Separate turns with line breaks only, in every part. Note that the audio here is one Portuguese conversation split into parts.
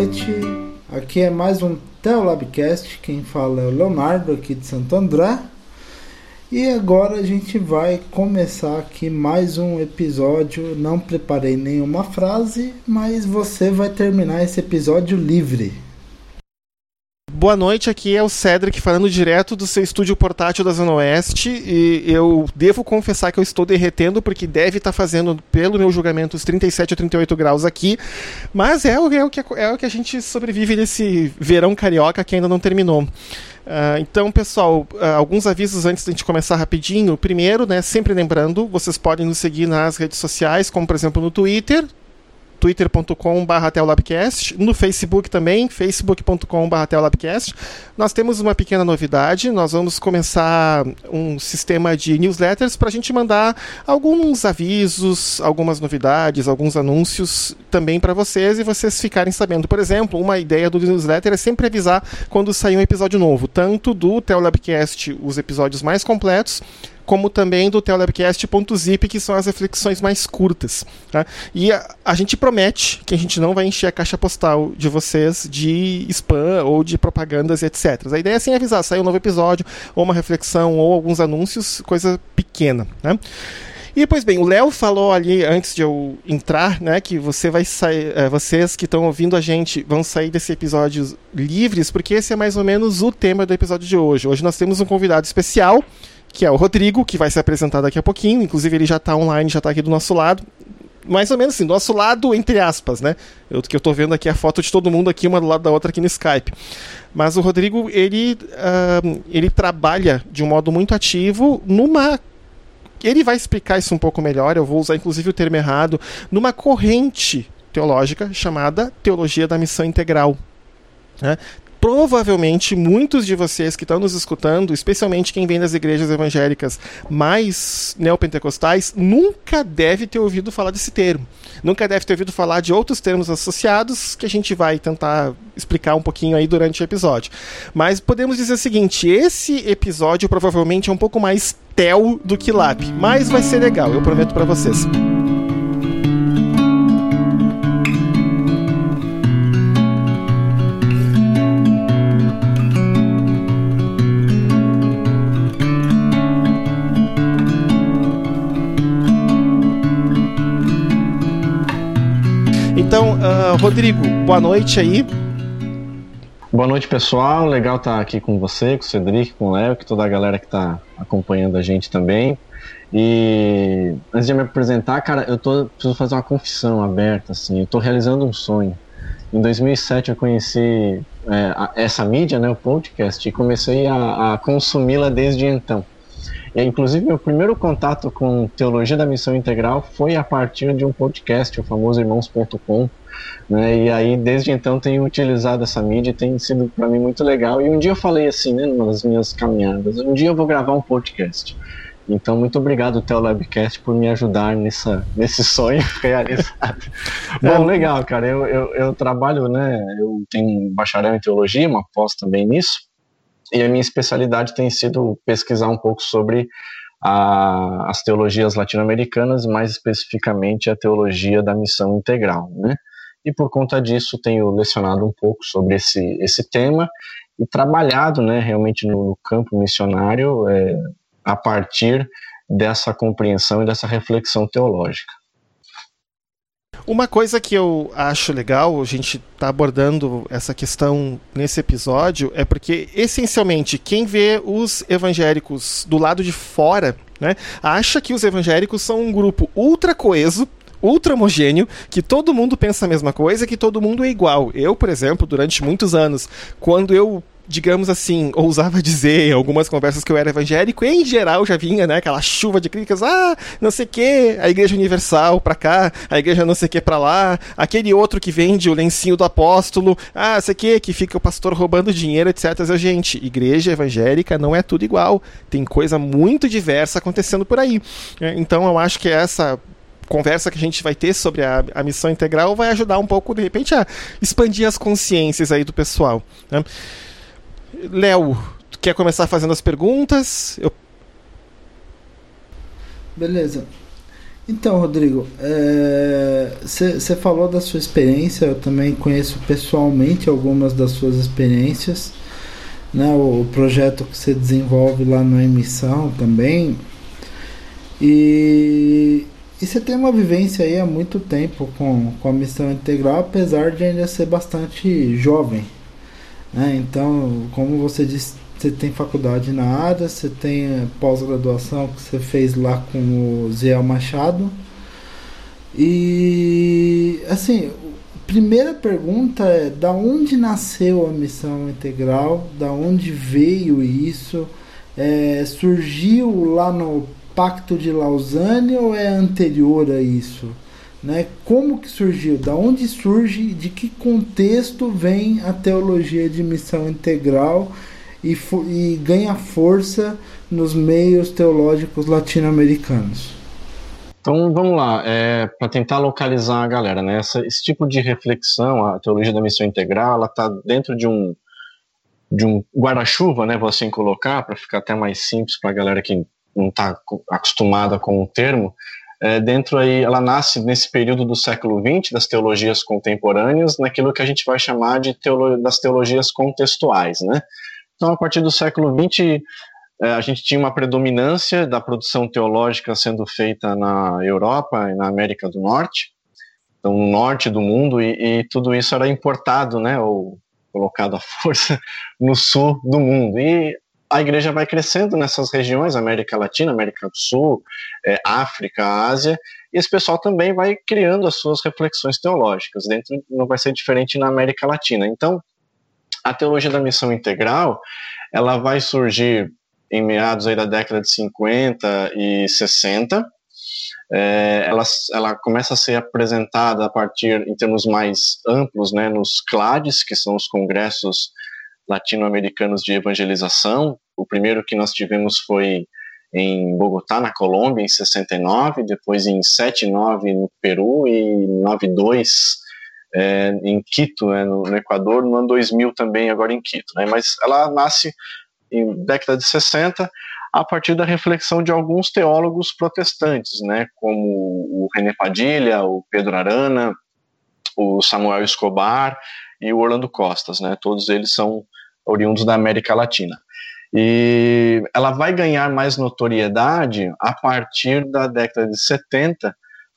noite. Aqui é mais um Teolabcast. Quem fala é o Leonardo, aqui de Santo André. E agora a gente vai começar aqui mais um episódio. Não preparei nenhuma frase, mas você vai terminar esse episódio livre.
Boa noite, aqui é o Cedric falando direto do seu estúdio portátil da Zona Oeste. E eu devo confessar que eu estou derretendo, porque deve estar fazendo, pelo meu julgamento, os 37 ou 38 graus aqui. Mas é o, é o, que, é o que a gente sobrevive nesse verão carioca que ainda não terminou. Uh, então, pessoal, uh, alguns avisos antes de a gente começar rapidinho. Primeiro, né, sempre lembrando, vocês podem nos seguir nas redes sociais, como por exemplo no Twitter, twitter.com.br no Facebook também, facebook.com.br. Nós temos uma pequena novidade, nós vamos começar um sistema de newsletters para a gente mandar alguns avisos, algumas novidades, alguns anúncios também para vocês e vocês ficarem sabendo. Por exemplo, uma ideia do newsletter é sempre avisar quando sair um episódio novo, tanto do Teolabcast, os episódios mais completos, como também do Telebcast.zip, que são as reflexões mais curtas. Tá? E a, a, gente promete que a gente não vai encher a caixa postal de vocês de spam ou de propagandas, etc. A ideia é sem avisar, sair um novo episódio, ou uma reflexão, ou alguns anúncios, coisa pequena. Né? E pois bem, o Léo falou ali antes de eu entrar, né, que você vai sair, é, vocês que estão ouvindo a gente vão sair desse episódio livres, porque esse é mais ou menos o tema do episódio de hoje. Hoje nós temos um convidado especial que é o Rodrigo, que vai se apresentar daqui a pouquinho. Inclusive, ele já está online, já está aqui do nosso lado. Mais ou menos assim, do nosso lado, entre aspas, né? Eu, que eu estou vendo aqui a foto de todo mundo aqui, uma do lado da outra aqui no Skype. Mas o Rodrigo, ele, uh, ele trabalha de um modo muito ativo numa ele vai explicar isso um pouco melhor, eu vou usar inclusive o termo errado, numa corrente teológica chamada Teologia da Missão Integral. Né? Provavelmente muitos de vocês que estão nos escutando, especialmente quem vem das igrejas evangélicas mais neopentecostais, nunca deve ter ouvido falar desse termo. Nunca deve ter ouvido falar de outros termos associados que a gente vai tentar explicar um pouquinho aí durante o episódio. Mas podemos dizer o seguinte: esse episódio provavelmente é um pouco mais tel do que lap, mas vai ser legal, eu prometo para vocês. Rodrigo, boa noite aí.
Boa noite, pessoal. Legal estar aqui com você, com o Cedric, com o Léo, com toda a galera que está acompanhando a gente também. E antes de me apresentar, cara, eu tô, preciso fazer uma confissão aberta, assim. Eu realizando um sonho. Em 2007 eu conheci é, a, essa mídia, né, o podcast, e comecei a, a consumi-la desde então. E, inclusive, meu primeiro contato com Teologia da Missão Integral foi a partir de um podcast, o famoso Irmãos.com. Né? E aí, desde então, tenho utilizado essa mídia e tem sido para mim muito legal. E um dia eu falei assim, né, nas minhas caminhadas: um dia eu vou gravar um podcast. Então, muito obrigado, Telabcast, por me ajudar nessa, nesse sonho realizado. Bom, legal, cara. Eu, eu, eu, trabalho, né? Eu tenho bacharel em teologia, uma pós também nisso. E a minha especialidade tem sido pesquisar um pouco sobre a, as teologias latino-americanas, mais especificamente a teologia da missão integral, né? E por conta disso tenho lecionado um pouco sobre esse, esse tema e trabalhado, né, realmente no campo missionário é, a partir dessa compreensão e dessa reflexão teológica.
Uma coisa que eu acho legal, a gente tá abordando essa questão nesse episódio, é porque essencialmente quem vê os evangélicos do lado de fora, né, acha que os evangélicos são um grupo ultra coeso, ultra homogêneo, que todo mundo pensa a mesma coisa, que todo mundo é igual. Eu, por exemplo, durante muitos anos, quando eu digamos assim, ousava dizer em algumas conversas que eu era evangélico, em geral já vinha, né, aquela chuva de críticas, ah, não sei que, a Igreja Universal pra cá, a Igreja não sei que pra lá, aquele outro que vende o lencinho do apóstolo, ah, sei que, que fica o pastor roubando dinheiro, etc. Eu, gente, Igreja evangélica não é tudo igual, tem coisa muito diversa acontecendo por aí. É, então eu acho que essa conversa que a gente vai ter sobre a, a missão integral vai ajudar um pouco, de repente, a expandir as consciências aí do pessoal. Né? Léo, quer começar fazendo as perguntas? Eu...
Beleza. Então, Rodrigo, você é, falou da sua experiência, eu também conheço pessoalmente algumas das suas experiências. Né, o, o projeto que você desenvolve lá na emissão também. E, e você tem uma vivência aí há muito tempo com, com a missão integral, apesar de ainda ser bastante jovem. Né? Então, como você disse, você tem faculdade na área, você tem pós-graduação que você fez lá com o Zé Machado. E assim, primeira pergunta é da onde nasceu a missão integral, da onde veio isso, é, surgiu lá no Pacto de Lausanne ou é anterior a isso? Né? Como que surgiu? Da onde surge? De que contexto vem a teologia de missão integral e, e ganha força nos meios teológicos latino-americanos?
Então vamos lá, é, para tentar localizar a galera, né? Essa, esse tipo de reflexão, a teologia da missão integral, ela está dentro de um de um guarda-chuva, né? Vou assim colocar para ficar até mais simples para a galera que não está acostumada com o termo. É, dentro aí, ela nasce nesse período do século XX das teologias contemporâneas, naquilo que a gente vai chamar de teolo das teologias contextuais, né? Então, a partir do século XX, é, a gente tinha uma predominância da produção teológica sendo feita na Europa e na América do Norte, então no norte do mundo, e, e tudo isso era importado, né, ou colocado à força no sul do mundo. E a igreja vai crescendo nessas regiões, América Latina, América do Sul, é, África, Ásia, e esse pessoal também vai criando as suas reflexões teológicas. Dentro não vai ser diferente na América Latina. Então, a teologia da missão integral, ela vai surgir em meados aí da década de 50 e 60. É, ela, ela começa a ser apresentada a partir, em termos mais amplos, né, nos CLADs, que são os congressos latino-americanos de evangelização. O primeiro que nós tivemos foi em Bogotá, na Colômbia, em 69, depois em 79 no Peru e 92 é, em Quito, né, no, no, Equador, no ano 2000 também, agora em Quito. Né, mas ela nasce em década de 60 a partir da reflexão de alguns teólogos protestantes, né, como o René Padilha, o Pedro Arana, o Samuel Escobar e o Orlando Costas, né, todos eles são oriundos da América Latina. E ela vai ganhar mais notoriedade a partir da década de 70,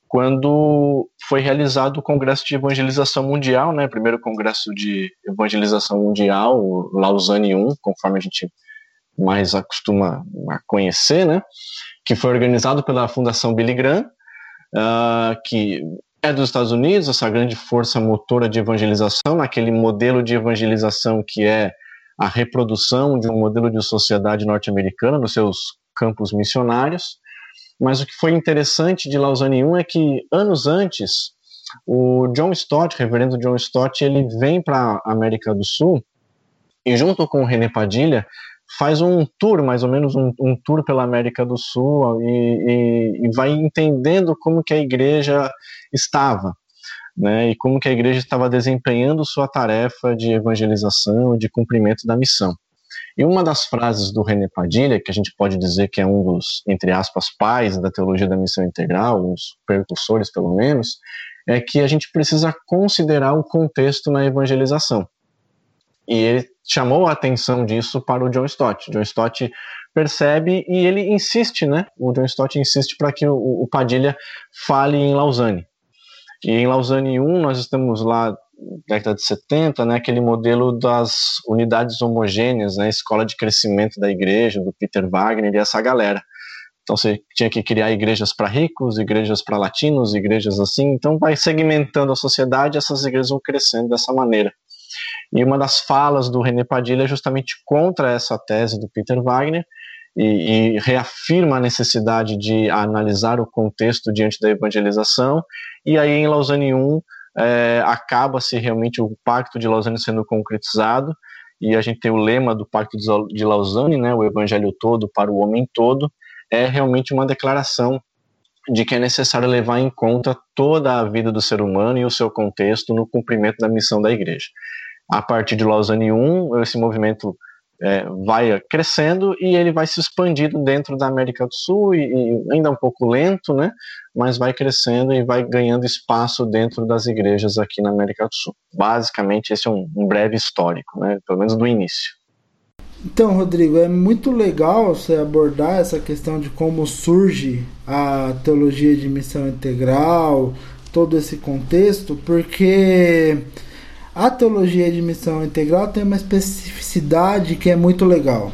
quando foi realizado o Congresso de Evangelização Mundial, né, primeiro Congresso de Evangelização Mundial, o Lausanne 1, conforme a gente mais acostuma a conhecer, né, que foi organizado pela Fundação Billy Graham, uh, que é dos Estados Unidos, essa grande força motora de evangelização, aquele modelo de evangelização que é a reprodução de um modelo de sociedade norte-americana nos seus campos missionários, mas o que foi interessante de Lausanne 1 é que anos antes, o John Stott, reverendo John Stott, ele vem para a América do Sul e junto com o René Padilha faz um tour, mais ou menos um, um tour pela América do Sul e, e, e, vai entendendo como que a igreja estava, né, e como que a igreja estava desempenhando sua tarefa de evangelização e de cumprimento da missão. E uma das frases do René Padilha, que a gente pode dizer que é um dos, entre aspas, pais da teologia da missão integral, dos precursores pelo menos, é que a gente precisa considerar o contexto na evangelização. E ele chamou a atenção disso para o John Stott. John Stott percebe e ele insiste, né? O John Stott insiste para que o, o Padilha fale em Lausanne. E em Lausanne 1, nós estamos lá década de 70, né, aquele modelo das unidades homogêneas, né, escola de crescimento da igreja, do Peter Wagner e essa galera. Então você tinha que criar igrejas para ricos, igrejas para latinos, igrejas assim. Então vai segmentando a sociedade, essas igrejas vão crescendo dessa maneira. E uma das falas do René Padilha é justamente contra essa tese do Peter Wagner e, e reafirma a necessidade de analisar o contexto diante da evangelização. E aí em Lausanne 1 é, acaba-se realmente o Pacto de Lausanne sendo concretizado, e a gente tem o lema do Pacto de Lausanne, né, o Evangelho todo para o homem todo, é realmente uma declaração de que é necessário levar em conta toda a vida do ser humano e o seu contexto no cumprimento da missão da igreja. A partir de Lausanne I, esse movimento é, vai crescendo e ele vai se expandindo dentro da América do Sul e, e, ainda um pouco lento, né? Mas vai crescendo e vai ganhando espaço dentro das igrejas aqui na América do Sul. Basicamente, esse é um, um breve histórico, né? Pelo menos do início.
Então, Rodrigo, é muito legal você abordar essa questão de como surge a teologia de missão integral, todo esse contexto, porque a teologia de missão integral tem uma especificidade que é muito legal,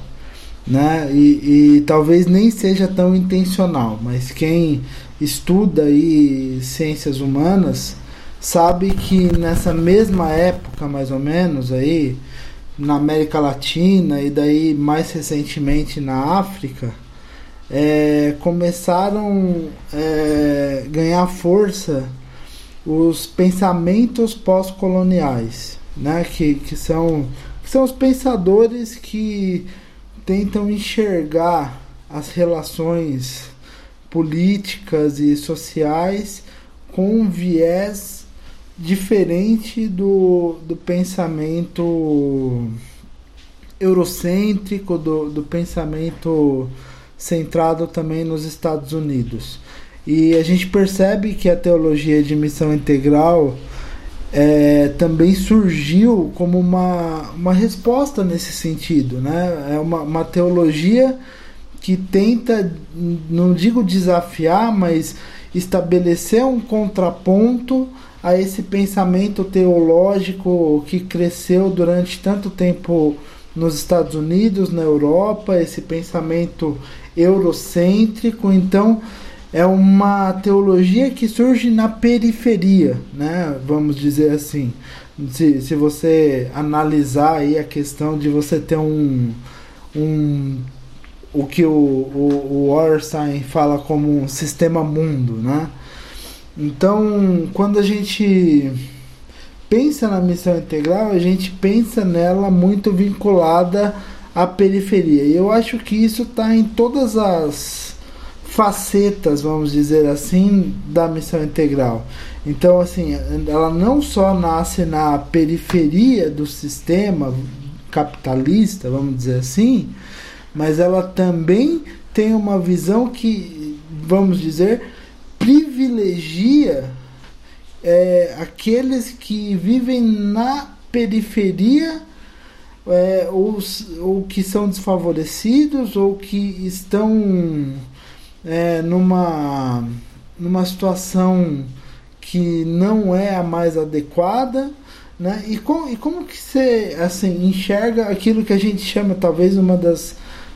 né? E, e talvez nem seja tão intencional, mas quem estuda aí ciências humanas sabe que nessa mesma época, mais ou menos aí, na América Latina e daí mais recentemente na África, é, começaram a é, ganhar força os pensamentos pós-coloniais, né? que, que, são, que são os pensadores que tentam enxergar as relações políticas e sociais com um viés diferente do, do pensamento eurocêntrico, do, do pensamento centrado também nos Estados Unidos. E a gente percebe que a teologia de missão integral é, também surgiu como uma, uma resposta nesse sentido. Né? É uma, uma teologia que tenta, não digo desafiar, mas estabelecer um contraponto a esse pensamento teológico que cresceu durante tanto tempo nos Estados Unidos, na Europa, esse pensamento eurocêntrico. Então, é uma teologia que surge na periferia, né? Vamos dizer assim. Se, se você analisar aí a questão de você ter um, um o que o, o, o fala como um sistema mundo, né? Então, quando a gente pensa na missão integral, a gente pensa nela muito vinculada à periferia. E eu acho que isso está em todas as facetas, vamos dizer assim, da missão integral. Então, assim, ela não só nasce na periferia do sistema capitalista, vamos dizer assim, mas ela também tem uma visão que, vamos dizer, privilegia é, aqueles que vivem na periferia é, ou, ou que são desfavorecidos ou que estão é, numa, numa situação que não é a mais adequada, né? E, com, e como que você assim enxerga aquilo que a gente chama talvez uma das,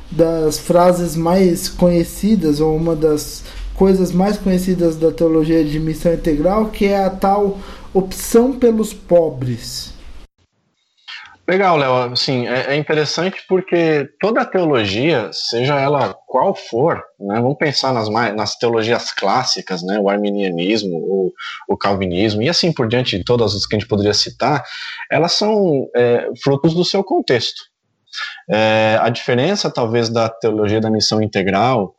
das frases mais conhecidas ou uma das coisas mais conhecidas da teologia de missão integral, que é a tal opção pelos pobres.
Legal, Léo. Assim, é, é, interessante porque toda a teologia, seja ela qual for, né, vamos pensar nas, nas teologias clássicas, né, o arminianismo, o, o calvinismo e assim por diante, todas as que a gente poderia citar, elas são é, frutos do seu contexto. É, a diferença, talvez, da teologia da missão integral,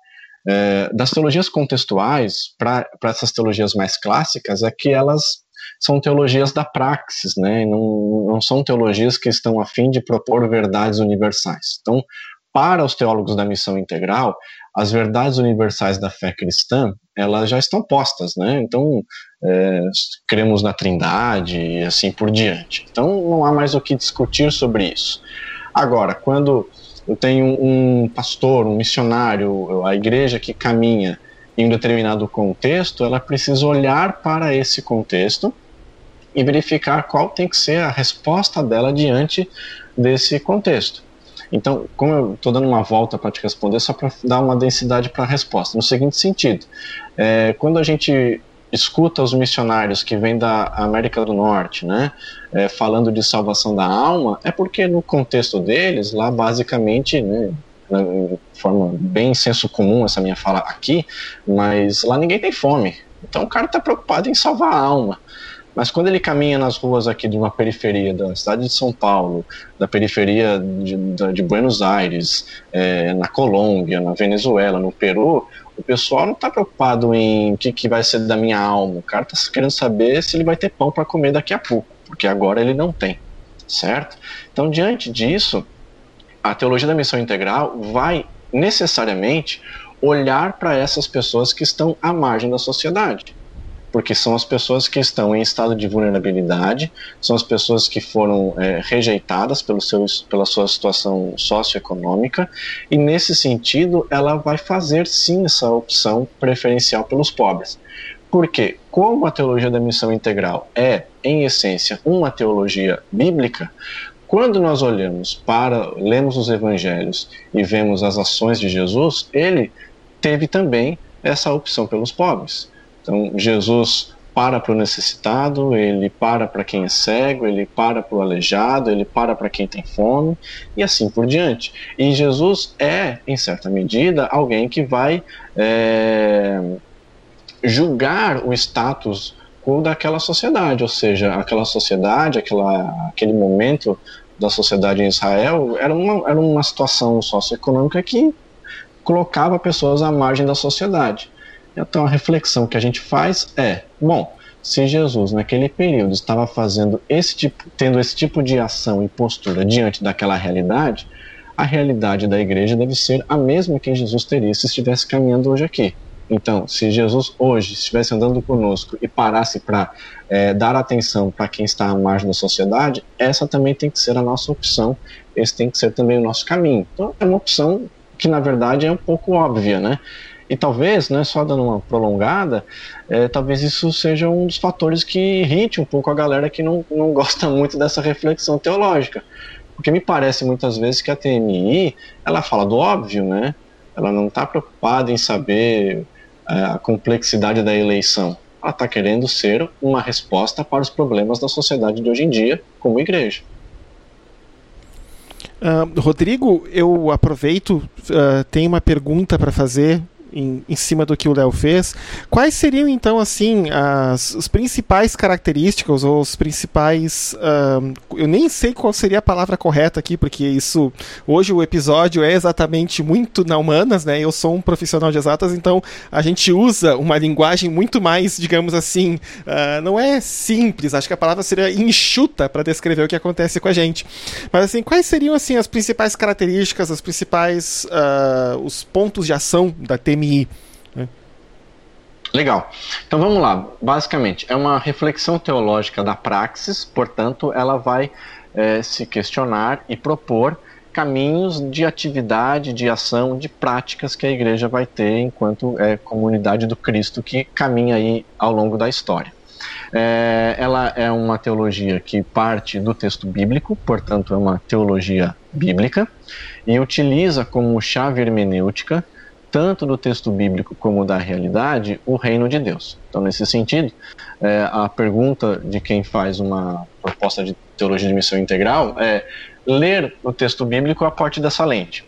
é, das teologias contextuais para essas teologias mais clássicas, é que elas são teologias da praxis, né? Não, não são teologias que estão a fim de propor verdades universais. Então, para os teólogos da missão integral, as verdades universais da fé cristã, elas já estão postas, né? Então, é, cremos na trindade e assim por diante. Então, não há mais o que discutir sobre isso. Agora, quando eu tenho um pastor, um missionário, a igreja que caminha em um determinado contexto, ela precisa olhar para esse contexto e verificar qual tem que ser a resposta dela diante desse contexto. Então, como eu estou dando uma volta para te responder, só para dar uma densidade para a resposta, no seguinte sentido: é, quando a gente escuta os missionários que vêm da América do Norte, né, é, falando de salvação da alma, é porque no contexto deles, lá basicamente, né, de forma bem senso comum essa minha fala aqui, mas lá ninguém tem fome. Então o cara está preocupado em salvar a alma. Mas quando ele caminha nas ruas aqui de uma periferia da cidade de São Paulo, da periferia de, de Buenos Aires, é, na Colômbia, na Venezuela, no Peru, o pessoal não está preocupado em o que, que vai ser da minha alma. O cara está querendo saber se ele vai ter pão para comer daqui a pouco, porque agora ele não tem, certo? Então, diante disso, a teologia da missão integral vai necessariamente olhar para essas pessoas que estão à margem da sociedade porque são as pessoas que estão em estado de vulnerabilidade, são as pessoas que foram é, rejeitadas pelo seu, pela sua situação socioeconômica, e nesse sentido ela vai fazer sim essa opção preferencial pelos pobres. Porque, como a teologia da missão integral é, em essência, uma teologia bíblica, quando nós olhamos para, lemos os evangelhos e vemos as ações de Jesus, ele teve também essa opção pelos pobres. Então, Jesus para para o necessitado, ele para para quem é cego, ele para para o aleijado, ele para para quem tem fome e assim por diante. E Jesus é, em certa medida, alguém que vai é, julgar o status daquela sociedade, ou seja, aquela sociedade, aquela, aquele momento da sociedade em Israel era uma, era uma situação socioeconômica que colocava pessoas à margem da sociedade. Então a reflexão que a gente faz é, bom, se Jesus naquele período estava fazendo esse tipo, tendo esse tipo de ação e postura diante daquela realidade, a realidade da igreja deve ser a mesma que Jesus teria se estivesse caminhando hoje aqui. Então, se Jesus hoje estivesse andando conosco e parasse para é, dar atenção para quem está à margem da sociedade, essa também tem que ser a nossa opção, esse tem que ser também o nosso caminho. Então, é uma opção que na verdade é um pouco óbvia, né? E talvez, né, só dando uma prolongada, é, talvez isso seja um dos fatores que irrite um pouco a galera que não, não gosta muito dessa reflexão teológica. Porque me parece muitas vezes que a TMI, ela fala do óbvio, né? Ela não está preocupada em saber é, a complexidade da eleição. Ela está querendo ser uma resposta para os problemas da sociedade de hoje em dia, como igreja.
Uh, Rodrigo, eu aproveito, uh, tem uma pergunta para fazer em, em cima do que o Léo fez, quais seriam então assim as, as principais características ou os principais, uh, eu nem sei qual seria a palavra correta aqui, porque isso hoje o episódio é exatamente muito na humanas, né? Eu sou um profissional de exatas, então a gente usa uma linguagem muito mais, digamos assim, uh, não é simples. Acho que a palavra seria enxuta para descrever o que acontece com a gente. Mas assim, quais seriam assim as principais características, as principais uh, os pontos de ação da TMI Né?
Legal. Então vamos lá. Basicamente, é uma reflexão teológica da praxis, portanto, ela vai é, se questionar e propor caminhos de atividade, de ação, de práticas que a igreja vai ter enquanto é, comunidade do Cristo que caminha aí ao longo da história. É, ela é uma teologia que parte do texto bíblico, portanto, é uma teologia bíblica, e utiliza como chave hermenêutica tanto do texto bíblico como da realidade, o reino de Deus. Então, nesse sentido, é, a pergunta de quem faz uma proposta de teologia de missão integral é ler o texto bíblico a partir dessa lente.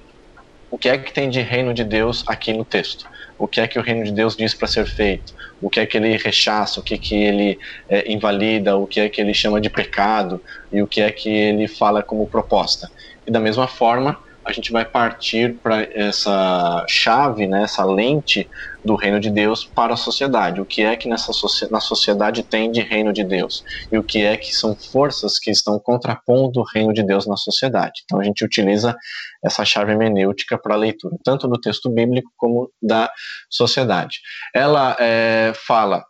O que é que tem de reino de Deus aqui no texto? O que é que o reino de Deus diz para ser feito? O que é que ele rechaça? O que é que ele é, invalida? O que é que ele chama de pecado? E o que é que ele fala como proposta? E da mesma forma, a gente vai partir para essa chave, né, essa lente do reino de Deus para a sociedade. O que é que nessa na sociedade tem de reino de Deus? E o que é que são forças que estão contrapondo o reino de Deus na sociedade? Então a gente utiliza essa chave hermenêutica para a leitura, tanto do texto bíblico como da sociedade. Ela é, fala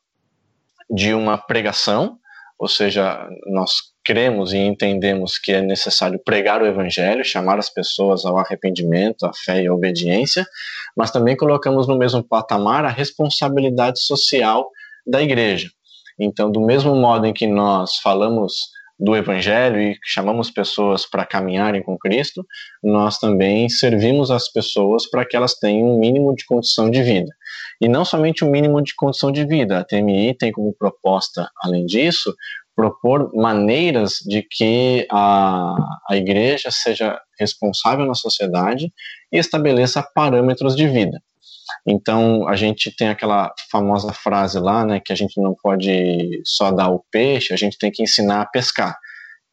de uma pregação, ou seja, nós cremos e entendemos que é necessário pregar o evangelho, chamar as pessoas ao arrependimento, à fé e à obediência, mas também colocamos no mesmo patamar a responsabilidade social da igreja. Então, do mesmo modo em que nós falamos do Evangelho e chamamos pessoas para caminharem com Cristo, nós também servimos as pessoas para que elas tenham um mínimo de condição de vida. E não somente o um mínimo de condição de vida, a TMI tem como proposta, além disso, propor maneiras de que a, a igreja seja responsável na sociedade e estabeleça parâmetros de vida. Então, a gente tem aquela famosa frase lá, né, que a gente não pode só dar o peixe, a gente tem que ensinar a pescar.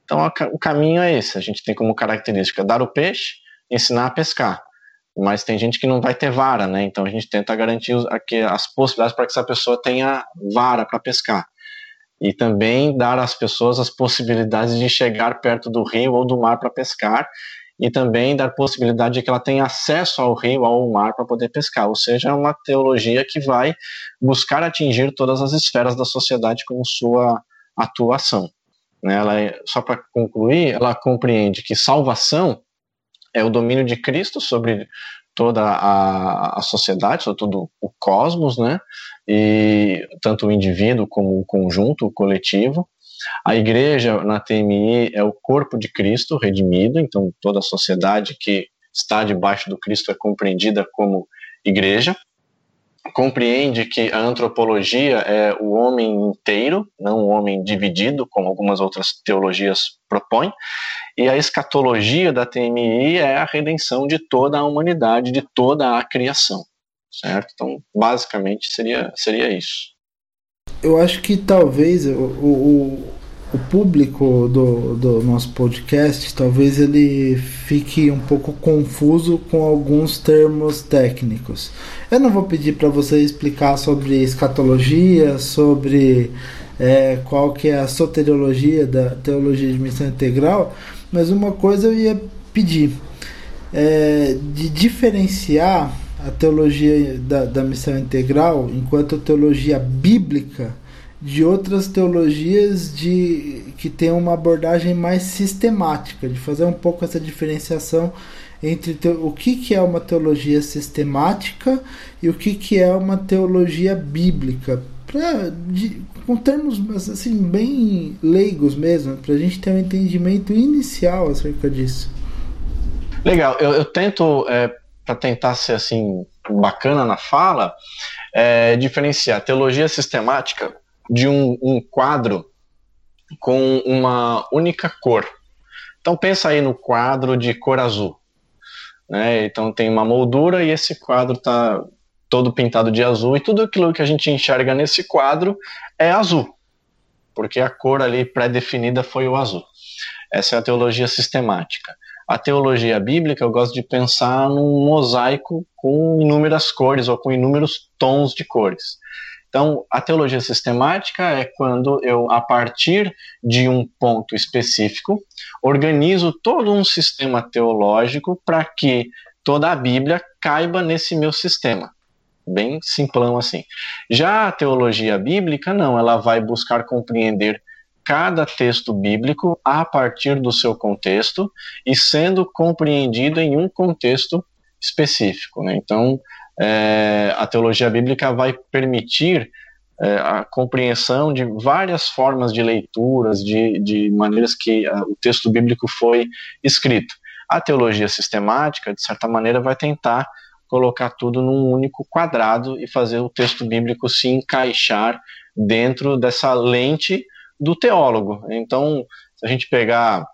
Então, a, o caminho é esse, a gente tem como característica dar o peixe, ensinar a pescar. Mas tem gente que não vai ter vara, né? Então a gente tenta garantir as possibilidades para que essa pessoa tenha vara para pescar e também dar às pessoas as possibilidades de chegar perto do rio ou do mar para pescar e também dar possibilidade de que ela tenha acesso ao rio, ao mar para poder pescar. Ou seja, é uma teologia que vai buscar atingir todas as esferas da sociedade com sua atuação. Né? Ela é, só para concluir, ela compreende que salvação é o domínio de Cristo sobre toda a, a sociedade, sobre todo o cosmos, né? E tanto o indivíduo como o conjunto, o coletivo. A igreja na TMI é o corpo de Cristo redimido, então toda a sociedade que está debaixo do Cristo é compreendida como igreja compreende que a antropologia é o homem inteiro, não o homem dividido, como algumas outras teologias propõem, e a escatologia da TMI é a redenção de toda a humanidade, de toda a criação, certo? Então, basicamente seria, seria isso.
Eu acho que talvez o, o, o público do, do nosso podcast, talvez ele fique um pouco confuso com alguns termos técnicos. Eu não vou pedir para você explicar sobre escatologia, sobre é, qual que é a soteriologia da teologia de missão integral, mas uma coisa eu ia pedir é, de diferenciar a teologia da, da missão integral enquanto teologia bíblica de outras teologias de que tem uma abordagem mais sistemática, de fazer um pouco essa diferenciação entre te, o que, que é uma teologia sistemática e o que, que é uma teologia bíblica, pra, de, com termos assim bem leigos mesmo, para a gente ter um entendimento inicial acerca disso.
Legal, eu, eu tento é, para tentar ser assim bacana na fala, é, diferenciar teologia sistemática de um, um quadro com uma única cor. Então pensa aí no quadro de cor azul. Né? Então tem uma moldura e esse quadro está todo pintado de azul e tudo aquilo que a gente enxerga nesse quadro é azul, porque a cor ali pré-definida foi o azul. Essa é a teologia sistemática. A teologia bíblica eu gosto de pensar num mosaico com inúmeras cores ou com inúmeros tons de cores. Então, a teologia sistemática é quando eu, a partir de um ponto específico, organizo todo um sistema teológico para que toda a Bíblia caiba nesse meu sistema. Bem simplão assim. Já a teologia bíblica, não, ela vai buscar compreender cada texto bíblico a partir do seu contexto e sendo compreendido em um contexto específico. Né? Então, é, a teologia bíblica vai permitir é, a compreensão de várias formas de leituras, de, de maneiras que a, o texto bíblico foi escrito. A teologia sistemática, de certa maneira, vai tentar colocar tudo num único quadrado e fazer o texto bíblico se encaixar dentro dessa lente do teólogo. Então, se a gente pegar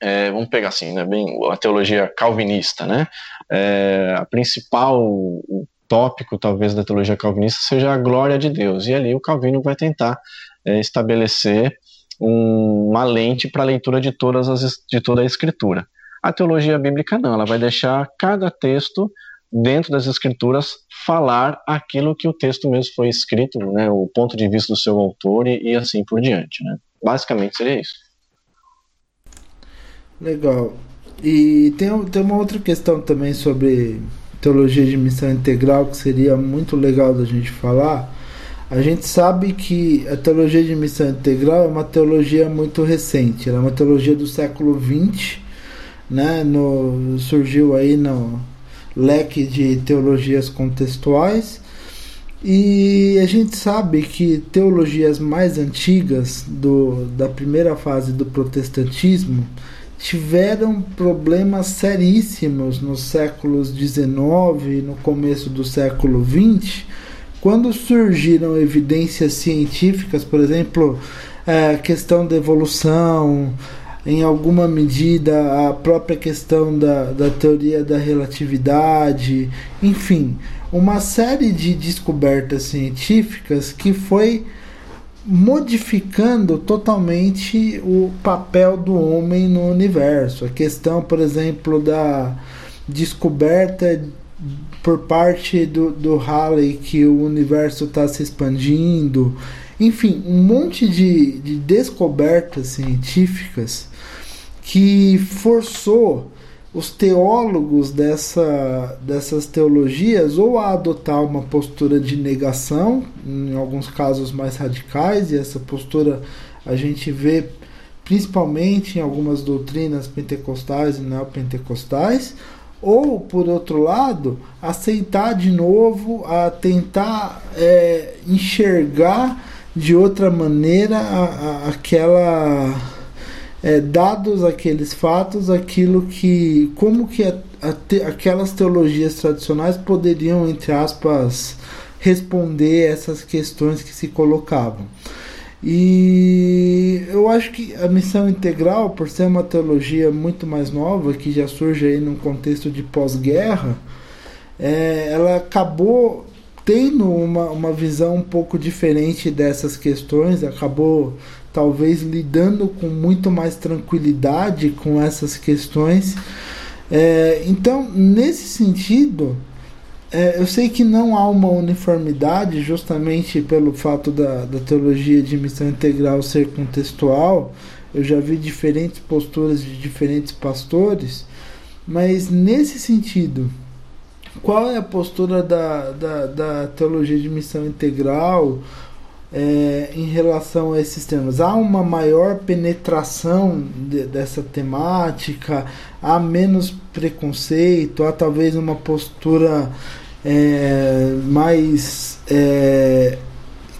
é, vamos pegar assim, né, bem a teologia calvinista, né? É, a principal o tópico talvez da teologia calvinista seja a glória de Deus e ali o Calvino vai tentar é, estabelecer um, uma lente para a leitura de todas as de toda a escritura. A teologia bíblica não, ela vai deixar cada texto dentro das escrituras falar aquilo que o texto mesmo foi escrito, né, o ponto de vista do seu autor e, e assim por diante, né? Basicamente seria isso.
Legal. E tem, tem uma outra questão também sobre teologia de missão integral que seria muito legal da gente falar. A gente sabe que a teologia de missão integral é uma teologia muito recente, ela é uma teologia do século XX, né? No, surgiu aí no leque de teologias contextuais. E a gente sabe que teologias mais antigas do, da primeira fase do protestantismo tiveram problemas seríssimos nos séculos XIX e no começo do século XX, quando surgiram evidências científicas, por exemplo, a questão da evolução, em alguma medida a própria questão da, da teoria da relatividade, enfim, uma série de descobertas científicas que foi modificando totalmente o papel do homem no universo. A questão, por exemplo, da descoberta por parte do, do Halley que o universo está se expandindo. Enfim, um monte de, de descobertas científicas que forçou os teólogos dessa, dessas teologias ou a adotar uma postura de negação, em alguns casos mais radicais, e essa postura a gente vê principalmente em algumas doutrinas pentecostais e neopentecostais, ou por outro lado, aceitar de novo, a tentar é, enxergar de outra maneira a, a, aquela é, dados aqueles fatos, aquilo que. como que a, a te, aquelas teologias tradicionais poderiam, entre aspas, responder essas questões que se colocavam. E eu acho que a missão integral, por ser uma teologia muito mais nova, que já surge aí num contexto de pós-guerra, é, ela acabou tendo uma, uma visão um pouco diferente dessas questões, acabou talvez lidando com muito mais tranquilidade com essas questões. É, então, nesse sentido, é, eu sei que não há uma uniformidade, justamente pelo fato da, da teologia de missão integral ser contextual. Eu já vi diferentes posturas de diferentes pastores, mas nesse sentido, qual é a postura da, da, da teologia de missão integral? É, em relação a esses temas? Há uma maior penetração de, dessa temática? Há menos preconceito? Há talvez uma postura é, mais é,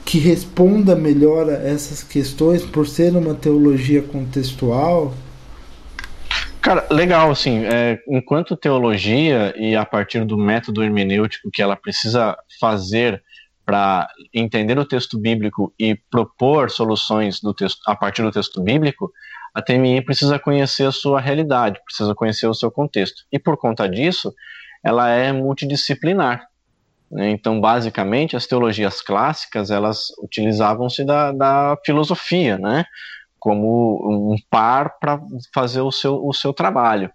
que responda melhor a essas questões por ser uma teologia contextual?
Cara, legal, assim, é, enquanto teologia e a partir do método hermenêutico que ela precisa fazer para entender o texto bíblico e propor soluções do texto, a partir do texto bíblico, a TMI precisa conhecer a sua realidade, precisa conhecer o seu contexto. E por conta disso, ela é multidisciplinar. Né? Então, basicamente, as teologias clássicas elas utilizavam-se da, da filosofia, né? como um par para fazer o seu, o seu trabalho.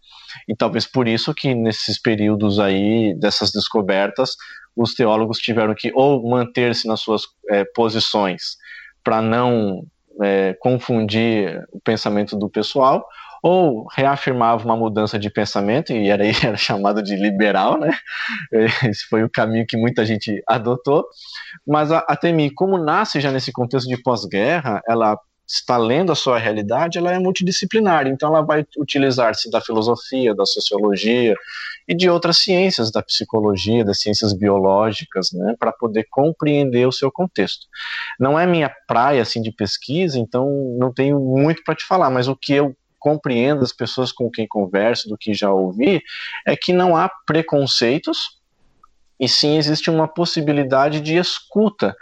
E talvez por isso que nesses períodos aí dessas descobertas os teólogos tiveram que ou manter-se nas suas é, posições para não é, confundir o pensamento do pessoal, ou reafirmava uma mudança de pensamento, e era, era chamado de liberal, né? Esse foi o caminho que muita gente adotou. Mas a, a como nasce já nesse contexto de pós-guerra, ela está lendo a sua realidade, ela é multidisciplinar. Então, ela vai utilizar-se da filosofia, da sociologia e de outras ciências, da psicologia, das ciências biológicas, né, para poder compreender o seu contexto. Não é minha praia assim de pesquisa, então não tenho muito para te falar, mas o que eu compreendo das pessoas com quem converso, do que já ouvi, é que não há preconceitos e sim existe uma possibilidade de escuta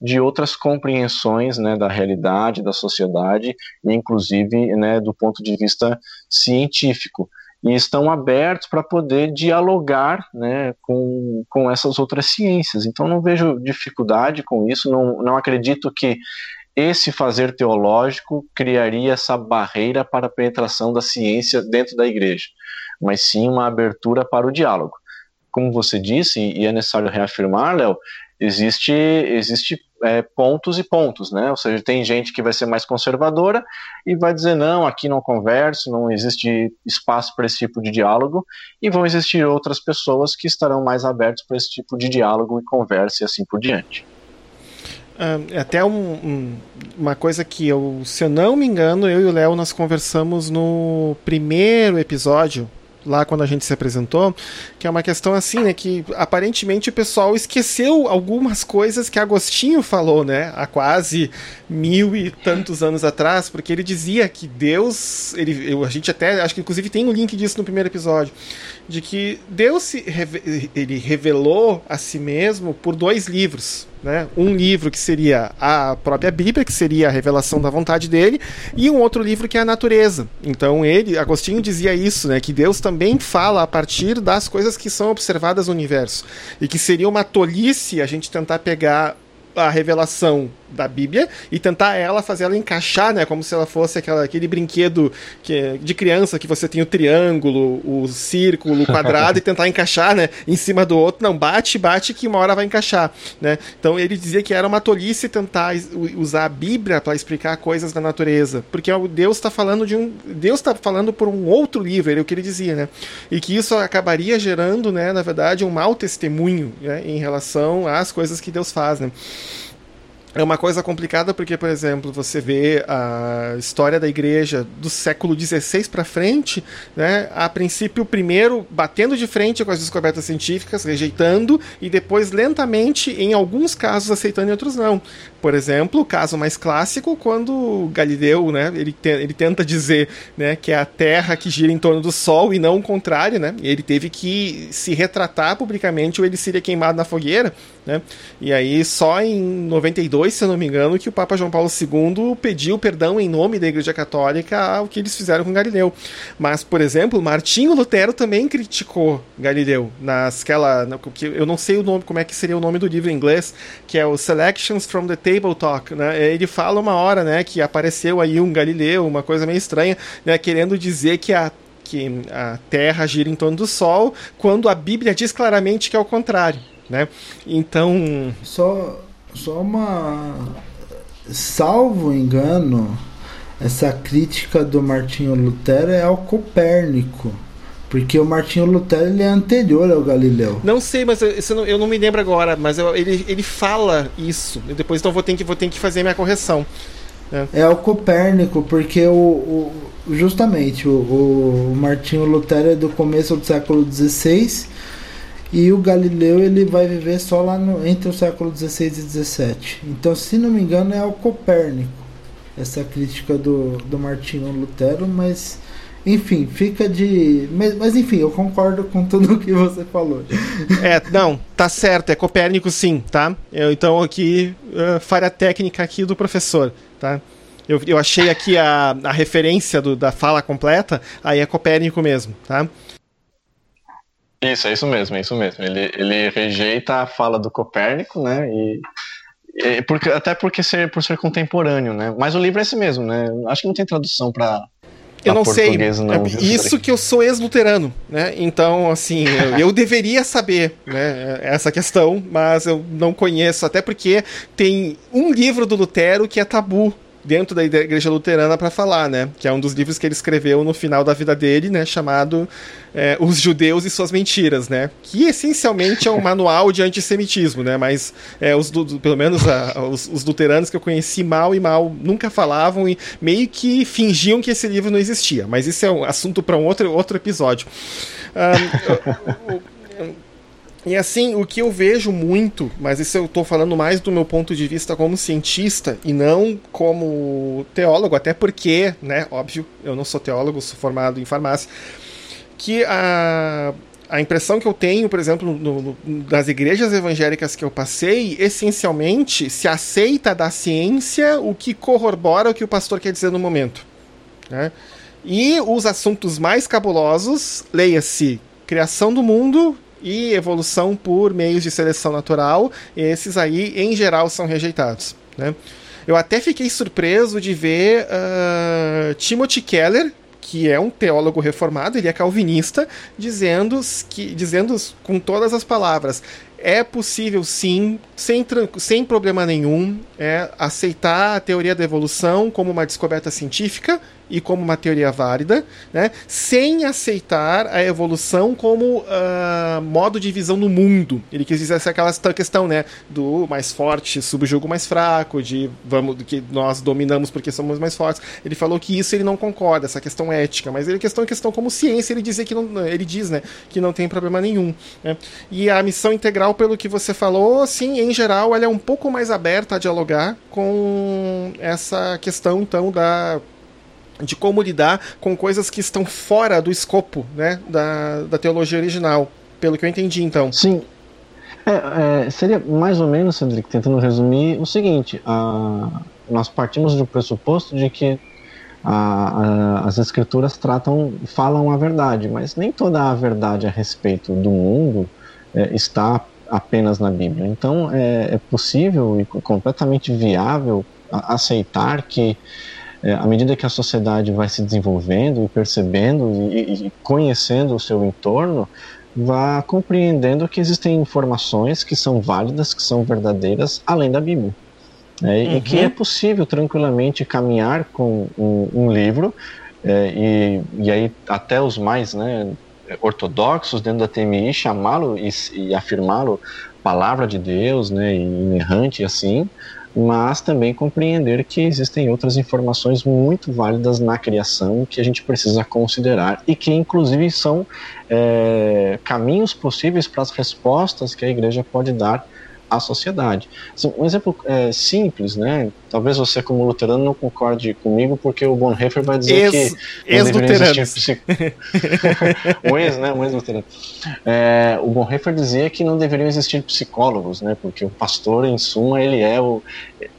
de outras compreensões né, da realidade, da sociedade, inclusive né, do ponto de vista científico. E estão abertos para poder dialogar né, com, com essas outras ciências. Então, não vejo dificuldade com isso, não, não acredito que esse fazer teológico criaria essa barreira para a penetração da ciência dentro da igreja, mas sim uma abertura para o diálogo. Como você disse, e é necessário reafirmar, Léo, existe, existe é, pontos e pontos, né? Ou seja, tem gente que vai ser mais conservadora e vai dizer não, aqui não converso, não existe espaço para esse tipo de diálogo, e vão existir outras pessoas que estarão mais abertas para esse tipo de diálogo e conversa e assim por diante.
Uh, até um, um, uma coisa que eu, se eu não me engano, eu e o Léo nós conversamos no primeiro episódio lá quando a gente se apresentou, que é uma questão assim, né, que aparentemente o pessoal esqueceu algumas coisas que Agostinho falou, né, há quase mil e tantos anos atrás, porque ele dizia que Deus, ele, a gente até, acho que inclusive tem um link disso no primeiro episódio, de que Deus se, ele revelou a si mesmo por dois livros, né? Um livro que seria a própria Bíblia, que seria a revelação da vontade dele, e um outro livro que é a natureza. Então ele, Agostinho dizia isso, né? Que Deus também fala a partir das coisas que são observadas no universo e que seria uma tolice a gente tentar pegar a revelação da Bíblia e tentar ela fazer ela encaixar, né, como se ela fosse aquela, aquele brinquedo que, de criança que você tem o triângulo, o círculo, o quadrado e tentar encaixar, né, em cima do outro. Não, bate, bate que uma hora vai encaixar, né? Então ele dizia que era uma tolice tentar usar a Bíblia para explicar coisas da natureza, porque Deus está falando de um Deus está falando por um outro livro, é o que ele dizia, né? E que isso acabaria gerando, né, na verdade, um mau testemunho né, em relação às coisas que Deus faz, né? É uma coisa complicada porque, por exemplo, você vê a história da igreja do século XVI para frente, né? A princípio, primeiro batendo de frente com as descobertas científicas, rejeitando e depois lentamente, em alguns casos, aceitando e outros não. Por exemplo, o caso mais clássico, quando Galileu, né, ele, te, ele tenta dizer né, que é a Terra que gira em torno do Sol e não o contrário, né? E ele teve que se retratar publicamente ou ele seria queimado na fogueira, né? E aí só em 92, se eu não me engano, que o Papa João Paulo II pediu perdão em nome da Igreja Católica ao que eles fizeram com Galileu. Mas, por exemplo, Martinho Lutero também criticou Galileu nasquela, eu não sei o nome, como é que seria o nome do livro em inglês, que é o Selections from the Table Talk, né? Ele fala uma hora, né, que apareceu aí um Galileu, uma coisa meio estranha, né, querendo dizer que a que a Terra gira em torno do Sol, quando a Bíblia diz claramente que é o contrário, né? Então,
só só uma salvo engano, essa crítica do Martinho Lutero é ao Copérnico. Porque o Martinho Lutero ele é anterior ao Galileu.
Não sei, mas eu, não, eu não me lembro agora, mas eu, ele, ele fala isso. Depois então vou ter que, vou ter que fazer minha correção.
É, é o Copérnico, porque o, o justamente o, o, Martinho Lutero é do começo do século XVI e o Galileu ele vai viver só lá no, entre o século XVI e XVII. Então, se não me engano, é o Copérnico essa crítica do, do Martinho Lutero, mas enfim, fica de. Mas, mas, enfim, eu concordo com tudo o que você falou.
É, não, tá certo, é Copérnico sim, tá? Eu, então aqui, uh, falha técnica aqui do professor, tá? Eu, eu achei aqui a, a referência do, da fala completa, aí é Copérnico mesmo, tá?
Isso, é isso mesmo, é isso mesmo. Ele, ele rejeita a fala do Copérnico, né? E, e porque, até porque ser, por ser contemporâneo, né? Mas o livro é esse mesmo, né? Acho que não tem tradução para
eu não sei. Não, é isso que eu sou ex-luterano, né? Então, assim, eu, eu, deveria saber né, essa questão, mas eu não conheço, até porque tem um livro do Lutero que é tabu dentro da igreja luterana para falar, né? Que é um dos livros que ele escreveu no final da vida dele, né? Chamado é, Os Judeus e Suas Mentiras, né? Que essencialmente é um manual de antissemitismo, né? Mas é, os, do, pelo menos a, os, os, luteranos que eu conheci mal e mal nunca falavam e meio que fingiam que esse livro não existia. Mas isso é um assunto para um outro, outro episódio. Um, e assim, o que eu vejo muito, mas isso eu estou falando mais do meu ponto de vista como cientista e não como teólogo, até porque, né, óbvio, eu não sou teólogo, sou formado em farmácia, que a, a impressão que eu tenho, por exemplo, no, no, das igrejas evangélicas que eu passei, essencialmente se aceita da ciência o que corrobora o que o pastor quer dizer no momento. Né? E os assuntos mais cabulosos, leia-se criação do mundo e evolução por meios de seleção natural, esses aí, em geral, são rejeitados. Né? Eu até fiquei surpreso de ver uh, Timothy Keller, que é um teólogo reformado, ele é calvinista, dizendo que dizendo com todas as palavras, é possível sim, sem, sem problema nenhum, é, aceitar a teoria da evolução como uma descoberta científica e como uma teoria válida, né, sem aceitar a evolução como uh, modo de visão no mundo. Ele quis dizer essa aquela questão, né, do mais forte subjuga o mais fraco, de vamos que nós dominamos porque somos mais fortes. Ele falou que isso ele não concorda, essa questão ética, mas ele questão questão como ciência, ele dizia que não, ele diz, né, que não tem problema nenhum. Né? E a missão integral, pelo que você falou, sim, em geral, ela é um pouco mais aberta a dialogar com essa questão então da de como lidar com coisas que estão fora do escopo né, da, da teologia original, pelo que eu entendi, então.
Sim. É, é, seria mais ou menos, Cedric, tentando resumir, o seguinte: a, nós partimos do pressuposto de que a, a, as escrituras tratam, falam a verdade, mas nem toda a verdade a respeito do mundo é, está apenas na Bíblia. Então é, é possível e completamente viável aceitar que é, à medida que a sociedade vai se desenvolvendo e percebendo e, e conhecendo o seu entorno, vá compreendendo que existem informações que são válidas, que são verdadeiras, além da Bíblia. É, uhum. E que é possível tranquilamente caminhar com um, um livro, é, e, e aí até os mais né, ortodoxos dentro da TMI chamá-lo e, e afirmá-lo palavra de Deus, né, inerrante assim, mas também compreender que existem outras informações muito válidas na criação que a gente precisa considerar e que, inclusive, são é, caminhos possíveis para as respostas que a igreja pode dar à sociedade. Assim, um exemplo é, simples, né? Talvez você, como luterano, não concorde comigo, porque o Bonhoeffer vai dizer ex, que.
Ex-luterano.
o ex, né? O ex-luterano. É, o Bonhoeffer dizia que não deveriam existir psicólogos, né? Porque o pastor, em suma, ele é o.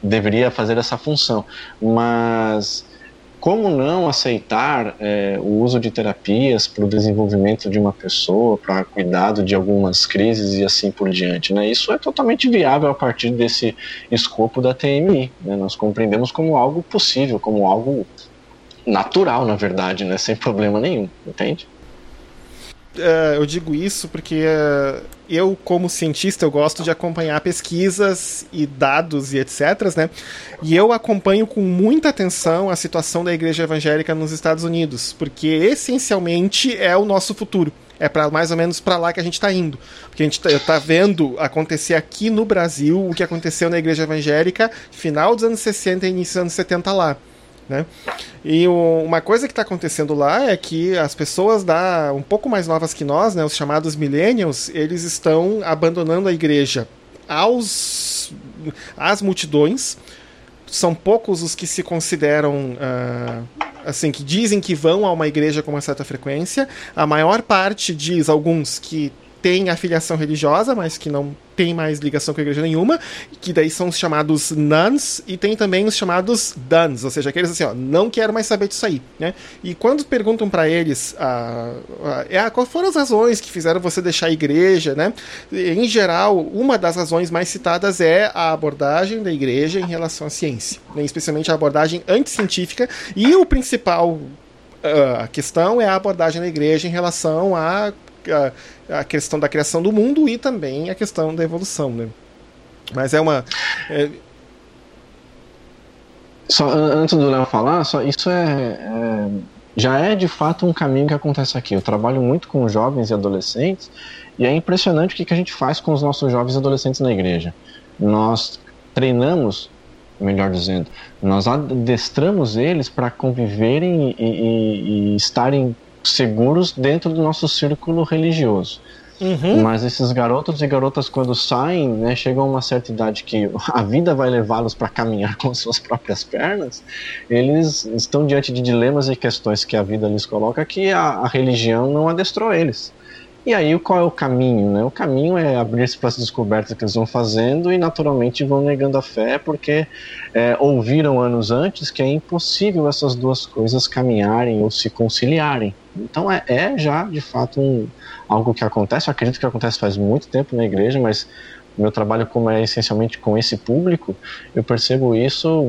deveria fazer essa função. Mas como não aceitar é, o uso de terapias para o desenvolvimento de uma pessoa, para cuidado de algumas crises e assim por diante. Né? Isso é totalmente viável a partir desse escopo da TMI. Né? Nós compreendemos como algo possível, como algo natural, na verdade, né? sem problema nenhum, entende?
uh, eu digo isso porque uh, eu, como cientista, eu gosto de acompanhar pesquisas e dados e etc. Né? E eu acompanho com muita atenção a situação da igreja evangélica nos Estados Unidos, porque essencialmente é o nosso futuro. É para mais ou menos para lá que a gente está indo. Porque a gente está tá vendo acontecer aqui no Brasil o que aconteceu na igreja evangélica final dos anos 60 e início dos anos 70 lá. Né? E o, uma coisa que está acontecendo lá é que as pessoas da, um pouco mais novas que nós, né, os chamados millennials, eles estão abandonando a igreja aos às multidões. São poucos os que se consideram uh, assim que dizem que vão a uma igreja com uma certa frequência. A maior parte diz alguns que tem afiliação religiosa, mas que não tem mais ligação com a igreja nenhuma, que daí são os chamados nuns, e tem também os chamados duns, ou seja, aqueles assim, ó, não quero mais saber disso aí, né? E quando perguntam para eles ah, ah, quais foram as razões que fizeram você deixar a igreja, né? Em geral, uma das razões mais citadas é a abordagem da igreja em relação à ciência, né? especialmente a abordagem anticientífica, e o principal a questão é a abordagem da igreja em relação a a, a, questão da criação do mundo e também a questão da evolução, né? Mas é uma. É...
Só antes do Léo falar, só isso é, é, já é de fato um caminho que acontece aqui. Eu trabalho muito com jovens e adolescentes e é impressionante o que, que a gente faz com os nossos jovens e adolescentes na igreja. Nós treinamos melhor dizendo, nós adestramos eles para conviverem e, e, e, estarem seguros dentro do nosso círculo religioso. Uhum. Mas esses garotos e garotas, quando saem, né, chegam a uma certa idade que a vida vai levá-los para caminhar com suas próprias pernas, eles estão diante de dilemas e questões que a vida lhes coloca que a, a religião não adestrou eles. E aí, qual é o caminho? Né? O caminho é abrir-se para as descobertas que eles vão fazendo e, naturalmente, vão negando a fé porque é, ouviram anos antes que é impossível essas duas coisas caminharem ou se conciliarem. Então, é, é já, de fato, um, algo que acontece. Eu acredito que acontece faz muito tempo na igreja, mas meu trabalho como é essencialmente com esse público, eu percebo isso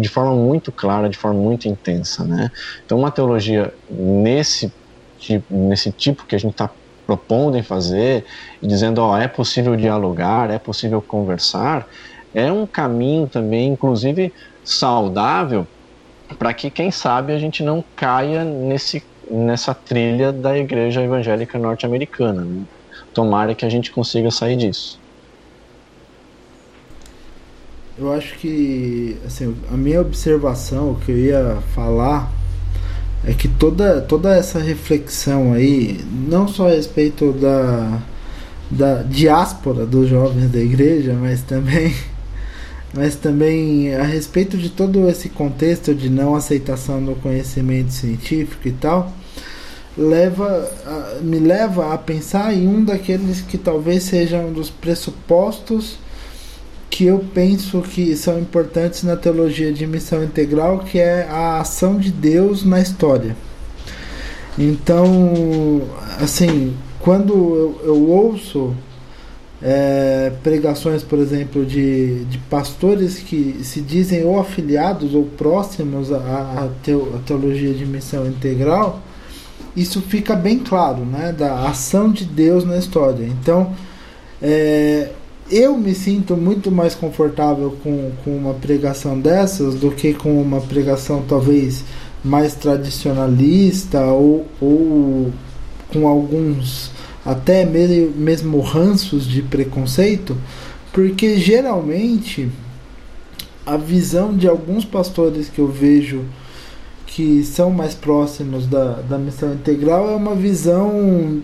de forma muito clara, de forma muito intensa, né? Então, uma teologia nesse tipo, nesse tipo que a gente está propondo em fazer, dizendo, ó, é possível dialogar, é possível conversar, é um caminho também, inclusive, saudável para que, quem sabe, a gente não caia nesse, nessa trilha da igreja evangélica norte-americana. Né? Tomara que a gente consiga sair disso.
Eu acho que, assim, a minha observação, o que eu ia falar é que toda, toda essa reflexão aí, não só a respeito da, da diáspora dos jovens da igreja, mas também, mas também a respeito de todo esse contexto de não aceitação do conhecimento científico e tal, leva me leva a pensar em um daqueles que talvez seja um dos pressupostos que eu penso que são importantes na teologia de missão integral, que é a ação de Deus na história. Então, assim, quando eu, eu ouço é, pregações, por exemplo, de, de pastores que se dizem ou afiliados ou próximos à, teologia de missão integral, isso fica bem claro, né, da ação de Deus na história. Então, é, eu me sinto muito mais confortável com, com uma pregação dessas do que com uma pregação talvez mais tradicionalista ou, ou com alguns até mesmo ranços de preconceito, porque geralmente a visão de alguns pastores que eu vejo que são mais próximos da, da missão integral é uma visão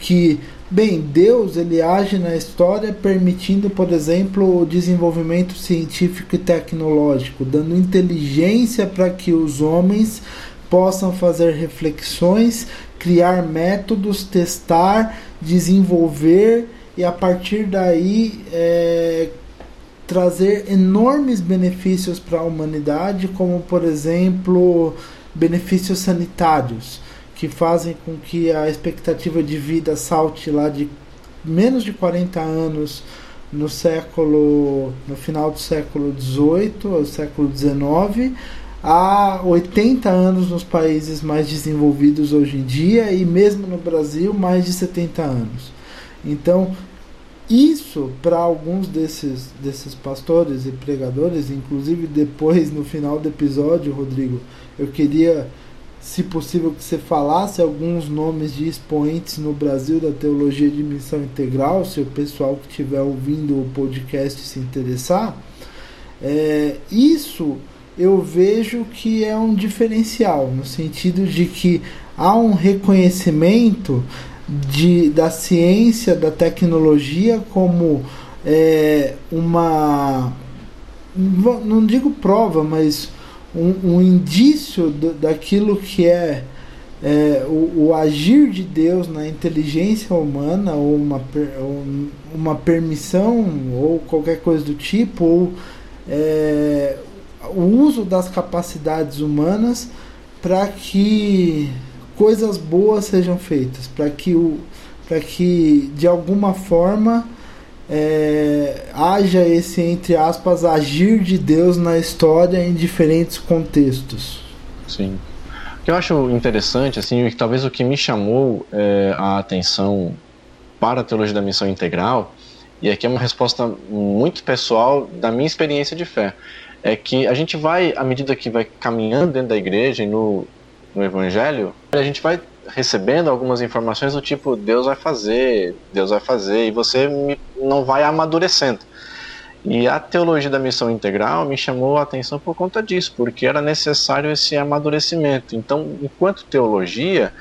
que, bem, Deus ele age na história permitindo, por exemplo, o desenvolvimento científico e tecnológico, dando inteligência para que os homens possam fazer reflexões criar métodos, testar, desenvolver e a partir daí é, trazer enormes benefícios para a humanidade, como por exemplo benefícios sanitários, que fazem com que a expectativa de vida salte lá de menos de 40 anos no século no final do século 18 ao século 19 há 80 anos nos países mais desenvolvidos hoje em dia e mesmo no Brasil mais de 70 anos. Então, isso para alguns desses, desses pastores e pregadores, inclusive depois no final do episódio, Rodrigo, eu queria, se possível, que você falasse alguns nomes de expoentes no Brasil da teologia de missão integral, se o pessoal que estiver ouvindo o podcast se interessar. É, isso eu vejo que é um diferencial, no sentido de que há um reconhecimento de, da ciência, da tecnologia como é, uma. Não digo prova, mas um, um indício do, daquilo que é, é o, o, agir de Deus na inteligência humana, ou uma, uma permissão, ou qualquer coisa do tipo, ou é, o uso das capacidades humanas para que coisas boas sejam feitas, para que, o, que de alguma forma é, haja esse, entre aspas, agir de Deus na história em diferentes contextos.
Sim. O que eu acho interessante, assim, talvez o que me chamou é, a atenção para a teologia da missão integral, e aqui é uma resposta muito pessoal da minha experiência de fé é que a gente vai, à medida que vai caminhando dentro da igreja e no, no evangelho, a gente vai recebendo algumas informações do tipo Deus vai fazer, Deus vai fazer, e você não vai amadurecendo. E a teologia da missão integral me chamou a atenção por conta disso, porque era necessário esse amadurecimento. Então, enquanto teologia,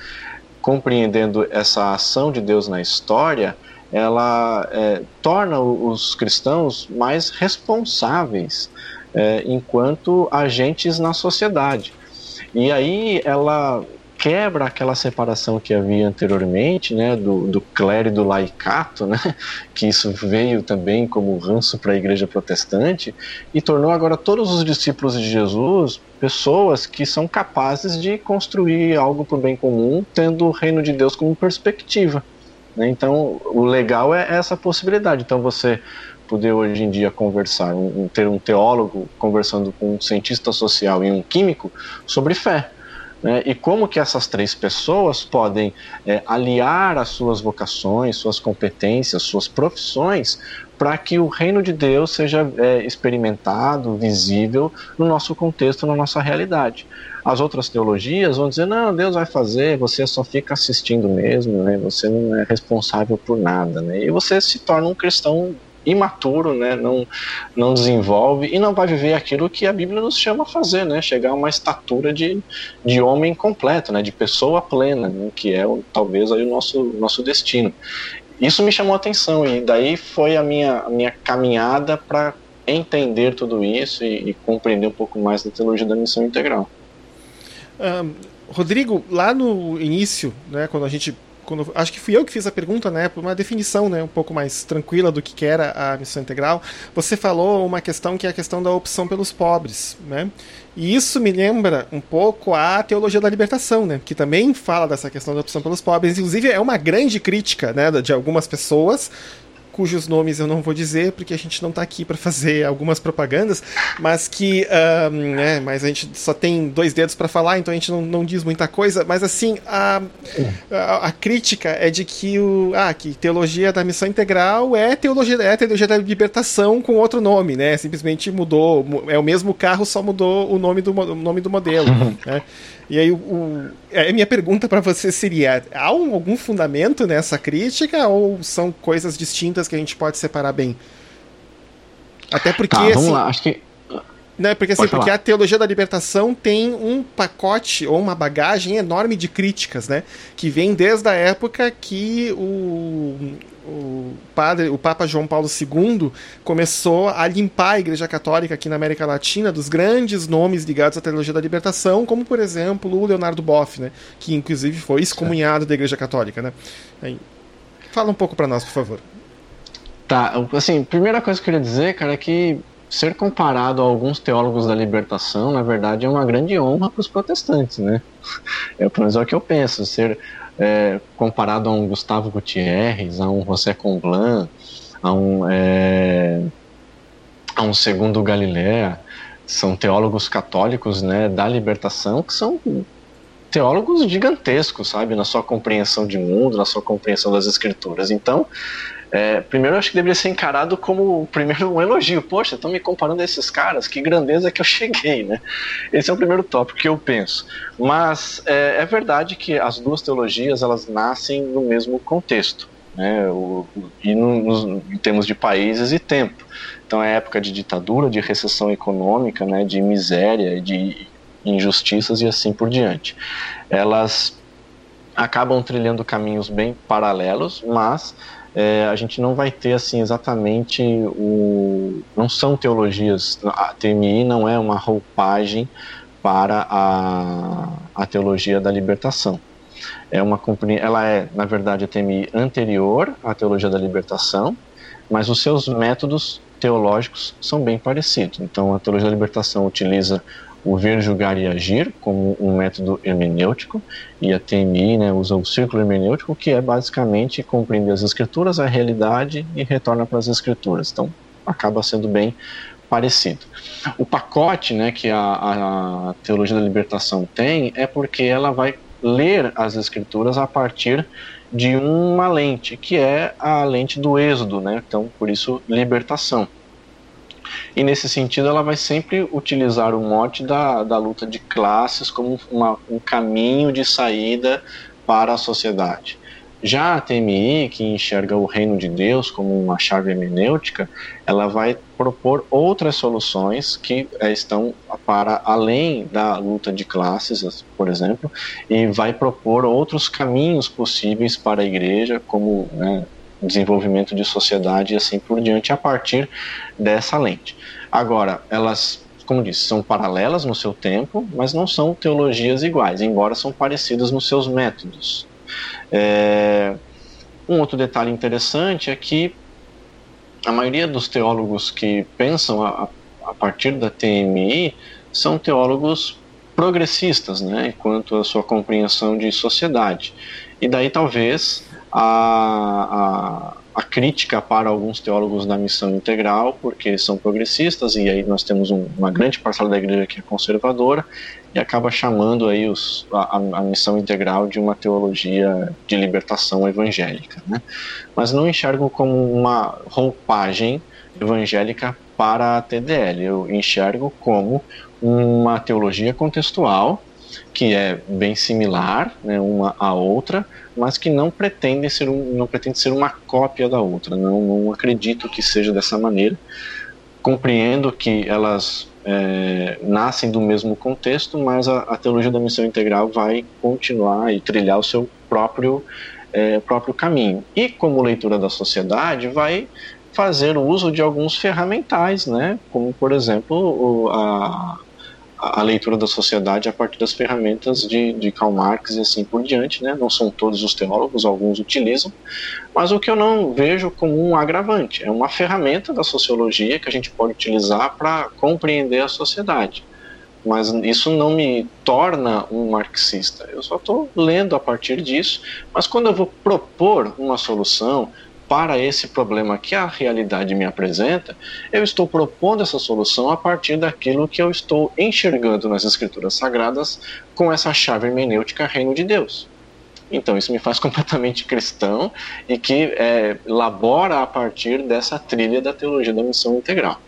compreendendo essa ação de Deus na história, ela é, torna os cristãos mais responsáveis é, enquanto agentes na sociedade. E aí ela quebra aquela separação que havia anteriormente, né, do, do clero e do laicato, né, que isso veio também como ranço para a igreja protestante, e tornou agora todos os discípulos de Jesus pessoas que são capazes de construir algo para o bem comum, tendo o reino de Deus como perspectiva. Né. Então, o legal é essa possibilidade. Então, você poder hoje em dia conversar, um, ter um teólogo conversando com um cientista social e um químico sobre fé. Né? E como que essas três pessoas podem é, aliar as suas vocações, suas competências, suas profissões para que o reino de Deus seja é, experimentado, visível no nosso contexto, na nossa realidade. As outras teologias vão dizer: não, Deus vai fazer, você só fica assistindo mesmo, né? você não é responsável por nada. Né? E você se torna um cristão imaturo, né? não, não desenvolve e não vai viver aquilo que a Bíblia nos chama a fazer, né? chegar a uma estatura de, de homem completo, né? de pessoa plena, né? que é talvez aí o nosso, nosso destino. Isso me chamou a atenção e daí foi a minha, a minha caminhada para entender tudo isso e, e, compreender um pouco mais da teologia da missão integral.
Um, Rodrigo, lá no início, né, quando a gente quando, acho que fui eu que fiz a pergunta, né, uma definição, né, um pouco mais tranquila do que, que era a missão integral. Você falou uma questão que é a questão da opção pelos pobres, né? E isso me lembra um pouco a teologia da libertação, né, que também fala dessa questão da opção pelos pobres. Inclusive é uma grande crítica, né, de algumas pessoas cujos nomes eu não vou dizer, porque a gente não está aqui para fazer algumas propagandas, mas que. Um, é, mas a gente só tem dois dedos para falar, então a gente não, não diz muita coisa. Mas assim, a, a, a, crítica é de que, o, ah, que teologia da missão integral é teologia, é teologia da libertação com outro nome, né? Simplesmente mudou. É o mesmo carro, só mudou o nome do, o nome do modelo. né? E aí, o, o, a minha pergunta para você seria: há um, algum fundamento nessa crítica ou são coisas distintas que a gente pode separar bem? Até porque. Tá,
vamos assim, lá, acho que.
Né, porque assim, porque a teologia da libertação tem um pacote ou uma bagagem enorme de críticas, né? Que vem desde a época que o, o padre, o Papa João Paulo II começou a limpar a Igreja Católica aqui na América Latina dos grandes nomes ligados à teologia da libertação, como por exemplo o Leonardo Boff, né, que inclusive foi excomunhado da Igreja Católica, né? Aí, fala um pouco para nós, por favor.
Tá, assim, primeira coisa que eu queria dizer, cara, é que ser comparado a alguns teólogos da libertação, na verdade, é uma grande honra para os protestantes, né? É pelo menos é o que eu penso, ser é, comparado a um Gustavo Gutierrez, a um José Comblan, a um, é, a um segundo Galilea, são teólogos católicos né, da libertação que são teólogos gigantescos, sabe, na sua compreensão de mundo, na sua compreensão das escrituras. Então, é, primeiro eu acho que deveria ser encarado como primeiro um elogio. Poxa, estão me comparando a esses caras, que grandeza que eu cheguei, né? Esse é o primeiro tópico que eu penso. Mas é, é verdade que as duas teologias elas nascem no mesmo contexto, né? O, e no, nos, em termos de países e tempo. Então é época de ditadura, de recessão econômica, né? De miséria, de injustiças e assim por diante. Elas acabam trilhando caminhos bem paralelos, mas é, a gente não vai ter assim exatamente o não são teologias a TMI não é uma roupagem para a, a teologia da libertação. É uma ela é na verdade a TMI anterior à teologia da libertação mas os seus métodos teológicos são bem parecidos. Então a teologia da libertação utiliza o ver, julgar e agir como um método hermenêutico e a TMI né, usa o círculo hermenêutico que é basicamente compreender as escrituras, a realidade e retorna para as escrituras. Então acaba sendo bem parecido. O pacote né, que a, a teologia da libertação tem é porque ela vai ler as escrituras a partir de uma lente, que é a lente do êxodo, né? Então, por isso, libertação. E nesse sentido, ela vai sempre utilizar o mote da, da luta de classes como uma, um caminho de saída para a sociedade. Já a TMI, que enxerga o reino de Deus como uma chave hermenêutica, ela vai propor outras soluções que é, estão para além da luta de classes, por exemplo, e vai propor outros caminhos possíveis para a igreja, como né, desenvolvimento de sociedade e assim por diante, a partir dessa lente. Agora, elas, como disse, são paralelas no seu tempo, mas não são teologias iguais, embora são parecidas nos seus métodos. É... Um outro detalhe interessante é que a maioria dos teólogos que pensam a, a partir da TMI são teólogos progressistas, né, quanto à sua compreensão de sociedade. E daí talvez a, a, a, crítica para alguns teólogos da missão integral, porque são progressistas, e aí nós temos um, uma grande parcela da igreja que é conservadora, e acaba chamando aí os, a, a, missão integral de uma teologia de libertação evangélica. Né? Mas não enxergo como uma roupagem evangélica para a TDL, eu enxergo como uma teologia contextual que é bem similar né, uma à outra, mas que não pretende ser, um, não pretende ser uma cópia da outra. Não, não acredito que seja dessa maneira. Compreendo que elas é, nascem do mesmo contexto, mas a, a, teologia da missão integral vai continuar e trilhar o seu próprio, é, próprio caminho. E como leitura da sociedade, vai fazer uso de alguns ferramentais, né? como por exemplo a, a leitura da sociedade a partir das ferramentas de, de Karl Marx e assim por diante, né? Não são todos os teólogos, alguns utilizam, mas o que eu não vejo como um agravante é uma ferramenta da sociologia que a gente pode utilizar para compreender a sociedade. Mas isso não me torna um marxista. Eu só estou lendo a partir disso. Mas quando eu vou propor uma solução, para esse problema que a realidade me apresenta, eu estou propondo essa solução a partir daquilo que eu estou enxergando nas escrituras sagradas com essa chave hermenêutica reino de Deus. Então isso me faz completamente cristão e que é, labora a partir dessa trilha da teologia da missão integral.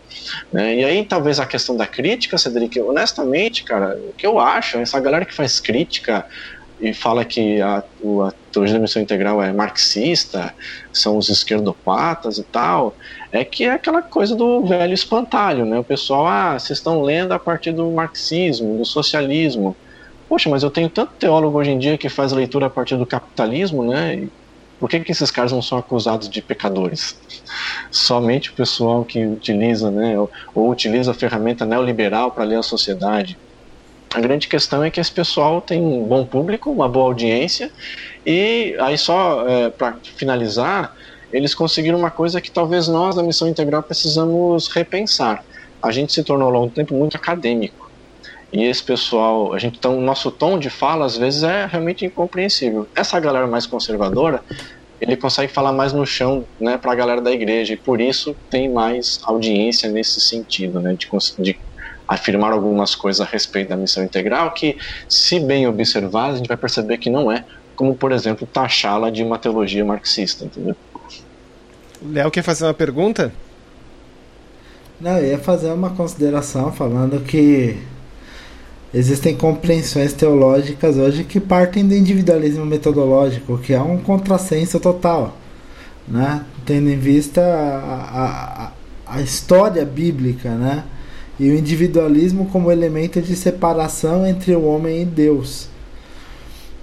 Né? E aí talvez a questão da crítica, Cedric, honestamente, cara, o que eu acho, essa galera que faz crítica e fala que a, a teologia da missão integral é marxista, são os esquerdopatas e tal, é que é aquela coisa do velho espantalho, né? O pessoal, ah, vocês estão lendo a partir do marxismo, do socialismo. Poxa, mas eu tenho tanto teólogo hoje em dia que faz leitura a partir do capitalismo, né? Por que, que esses caras não são acusados de pecadores? Somente o pessoal que utiliza, né, ou, ou utiliza a ferramenta neoliberal para ler a sociedade. A grande questão é que esse pessoal tem um bom público, uma boa audiência, e aí só é, para finalizar, eles conseguiram uma coisa que talvez nós da Missão Integral precisamos repensar. A gente se tornou ao longo do tempo muito acadêmico. E esse pessoal, a gente então, nosso tom de fala às vezes é realmente incompreensível. Essa galera mais conservadora, ele consegue falar mais no chão, né, para a galera da igreja e por isso tem mais audiência nesse sentido, né, de, de afirmar algumas coisas a respeito da missão integral que, se bem observar, a gente vai perceber que não é, como por exemplo taxá-la de uma teologia marxista, entendeu?
Léo quer fazer uma pergunta?
Não, eu ia fazer uma consideração falando que existem compreensões teológicas hoje que partem do individualismo metodológico, que é um contrassenso total, né? tendo em vista a, a, a história bíblica, né? E o individualismo como elemento de separação entre o homem e Deus.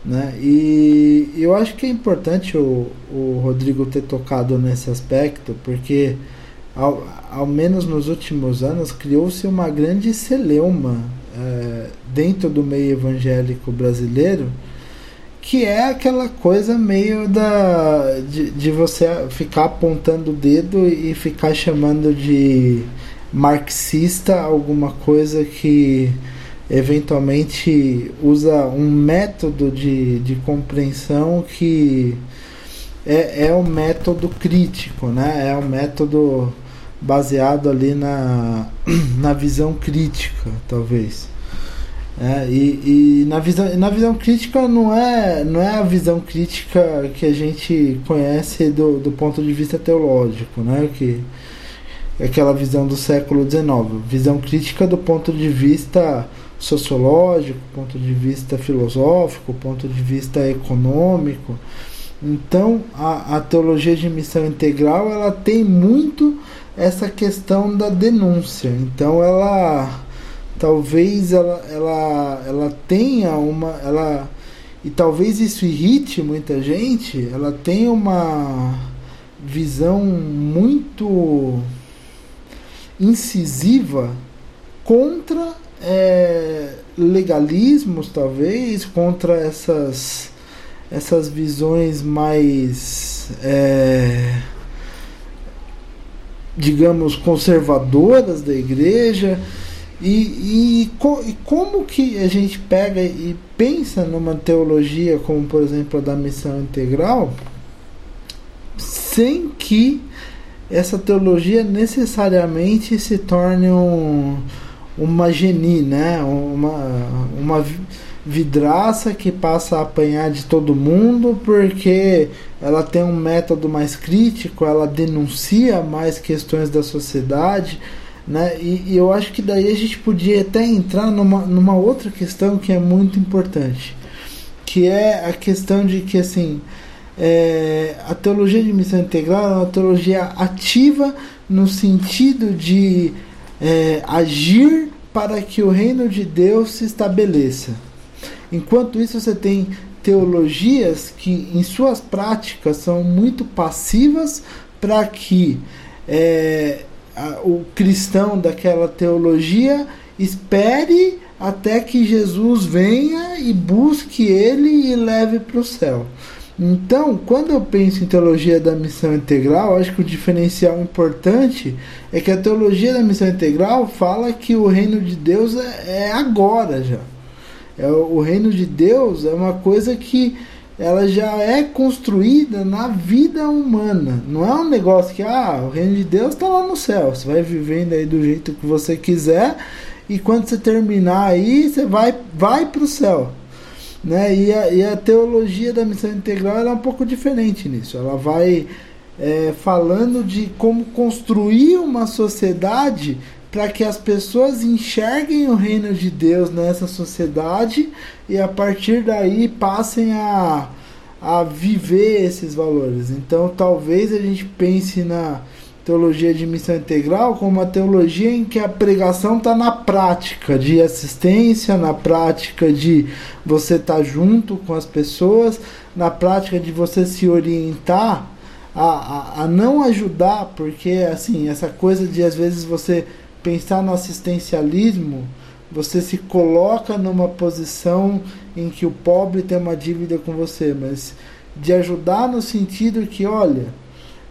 Né? E eu acho que é importante o, o Rodrigo ter tocado nesse aspecto, porque ao, ao menos nos últimos anos criou-se uma grande celeuma é, dentro do meio evangélico brasileiro que é aquela coisa meio da de, de você ficar apontando o dedo e ficar chamando de marxista alguma coisa que eventualmente usa um método de, de compreensão que é, é o método crítico, né? É o método baseado ali na, na visão crítica, talvez. É, e, e na, visão, na visão crítica não é, não é a visão crítica que a gente conhece do, do ponto de vista teológico, né? que aquela visão do século XIX, visão crítica do ponto de vista sociológico, ponto de vista filosófico, ponto de vista econômico. Então, a, a teologia de missão integral ela tem muito essa questão da denúncia. Então ela talvez ela, ela, ela tenha uma ela e talvez isso irrite muita gente, ela tem uma visão muito incisiva contra é, legalismos talvez contra essas essas visões mais é, digamos, conservadoras da igreja. E, e, e, como que a gente pega e pensa numa teologia como, por exemplo, a da missão integral, sem que essa teologia necessariamente se torne um, uma geni, né? uma, uma vidraça que passa a apanhar de todo mundo porque ela tem um método mais crítico, ela denuncia mais questões da sociedade, né? E, e, eu acho que daí a gente podia até entrar numa, numa outra questão que é muito importante, que é a questão de que assim é, a teologia de missão integral é uma teologia ativa no sentido de é, agir para que o reino de Deus se estabeleça. Enquanto isso, você tem teologias que, em suas práticas, são muito passivas para que é, a, o cristão daquela teologia espere até que Jesus venha e busque ele e leve para o céu. Então, quando eu penso em teologia da missão integral, acho que o diferencial importante é que a teologia da missão integral fala que o reino de Deus é, é agora já. É, o reino de Deus é uma coisa que ela já é construída na vida humana. Não é um negócio que ah, o reino de Deus está lá no céu. Você vai vivendo aí do jeito que você quiser e quando você terminar aí, você vai vai para o céu. Né? E, a, e a teologia da missão integral é um pouco diferente nisso. Ela vai é, falando de como construir uma sociedade para que as pessoas enxerguem o reino de Deus nessa sociedade e a partir daí passem a, a viver esses valores. Então, talvez a gente pense na teologia de missão integral como uma teologia em que a pregação está na prática de assistência, na prática de você estar tá junto com as pessoas, na prática de você se orientar a, a, a não ajudar, porque assim, essa coisa de às vezes você pensar no assistencialismo, você se coloca numa posição em que o pobre tem uma dívida com você, mas de ajudar no sentido que, olha,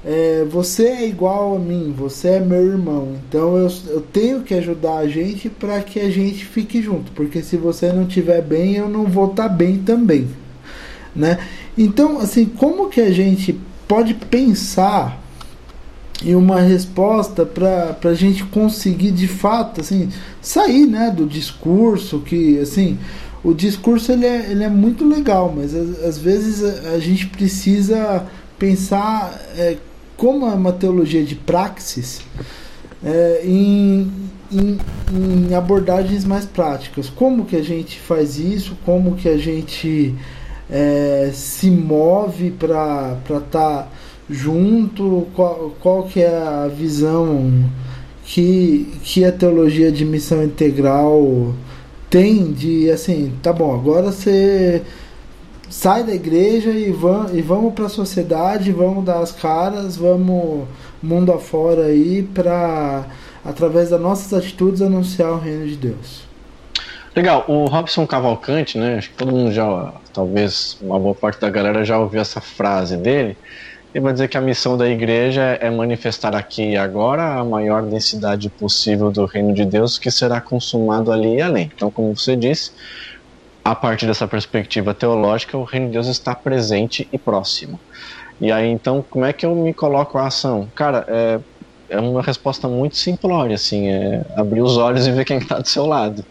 é, você é igual a mim, você é meu irmão, então eu, eu tenho que ajudar a gente para que a gente fique junto, porque se você não estiver bem, eu não vou estar tá bem também, né? Então, assim, como que a gente pode pensar em uma resposta para a gente conseguir de fato assim sair né do discurso que assim o discurso ele é, ele é muito legal mas às, vezes a, a, gente precisa pensar é, como é uma teologia de praxis é, em, em, em, abordagens mais práticas como que a gente faz isso como que a gente é, se move para estar tá junto? Qual, qual que é a visão que, que a teologia de missão integral tem de assim, tá bom, agora você sai da igreja e, vam, e vamos para a sociedade, vamos dar as caras, vamos mundo afora aí para através das nossas atitudes anunciar o reino de Deus.
Legal, o Robson Cavalcante, né? Acho que todo mundo já, talvez uma boa parte da galera já ouviu essa frase dele. Ele vai dizer que a missão da igreja é manifestar aqui e agora a maior densidade possível do reino de Deus que será consumado ali e além. Então, como você disse, a partir dessa perspectiva teológica, o reino de Deus está presente e próximo. E aí, então, como é que eu me coloco a ação? Cara, é, é uma resposta muito simplória, assim, é abrir os olhos e ver quem está do seu lado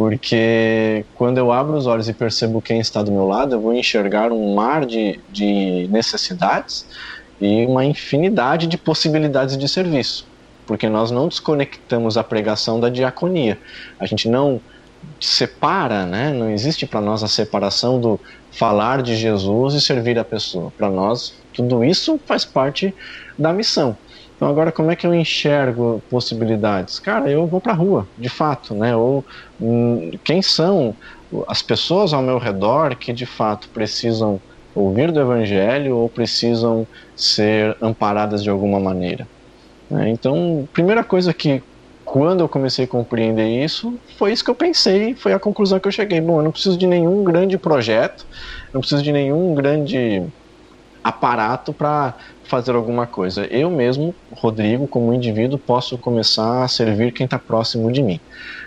porque quando eu abro os olhos e percebo quem está do meu lado, eu vou enxergar um mar de, de necessidades e uma infinidade de possibilidades de serviço, porque nós não desconectamos a pregação da diaconia, a gente não separa, né? não existe para nós a separação do falar de Jesus e servir a pessoa. Para nós, tudo isso faz parte da missão. Então agora como é que eu enxergo possibilidades? Cara, eu vou para a rua, de fato, né? Ou hum, quem são as pessoas ao meu redor que de fato precisam ouvir do evangelho ou precisam ser amparadas de alguma maneira? Né? Então, primeira coisa que quando eu comecei a compreender isso, foi isso que eu pensei, foi a conclusão que eu cheguei. Bom, eu não preciso de nenhum grande projeto, não preciso de nenhum grande aparato para fazer alguma coisa. Eu mesmo, Rodrigo, como indivíduo, posso começar a servir quem está próximo de mim.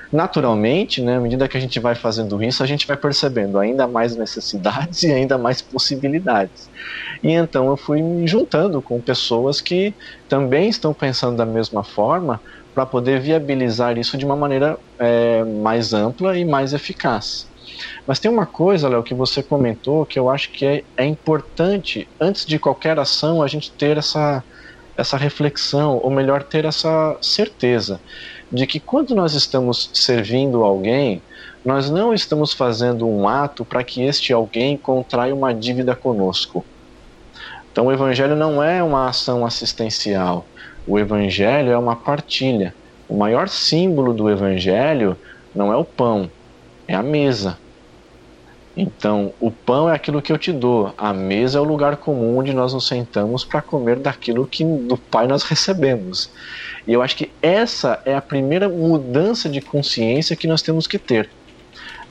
Naturalmente, né, à medida que a gente vai fazendo isso, a gente vai percebendo ainda mais necessidades e ainda mais possibilidades. E então eu fui me juntando com pessoas que também estão pensando da mesma forma para poder viabilizar isso de uma maneira é, mais ampla e mais eficaz. Mas tem uma coisa, Léo, que você comentou que eu acho que é, é importante, antes de qualquer ação, a gente ter essa, essa reflexão, ou melhor, ter essa certeza de que quando nós estamos servindo alguém, nós não estamos fazendo um ato para que este alguém contraia uma dívida conosco. Então, o Evangelho não é uma ação assistencial, o Evangelho é uma partilha. O maior símbolo do Evangelho não é o pão, é a mesa. Então, o pão é aquilo que eu te dou, a mesa é o lugar comum onde nós nos sentamos para comer daquilo que do Pai nós recebemos. E eu acho que essa é a primeira mudança de consciência que nós temos que ter.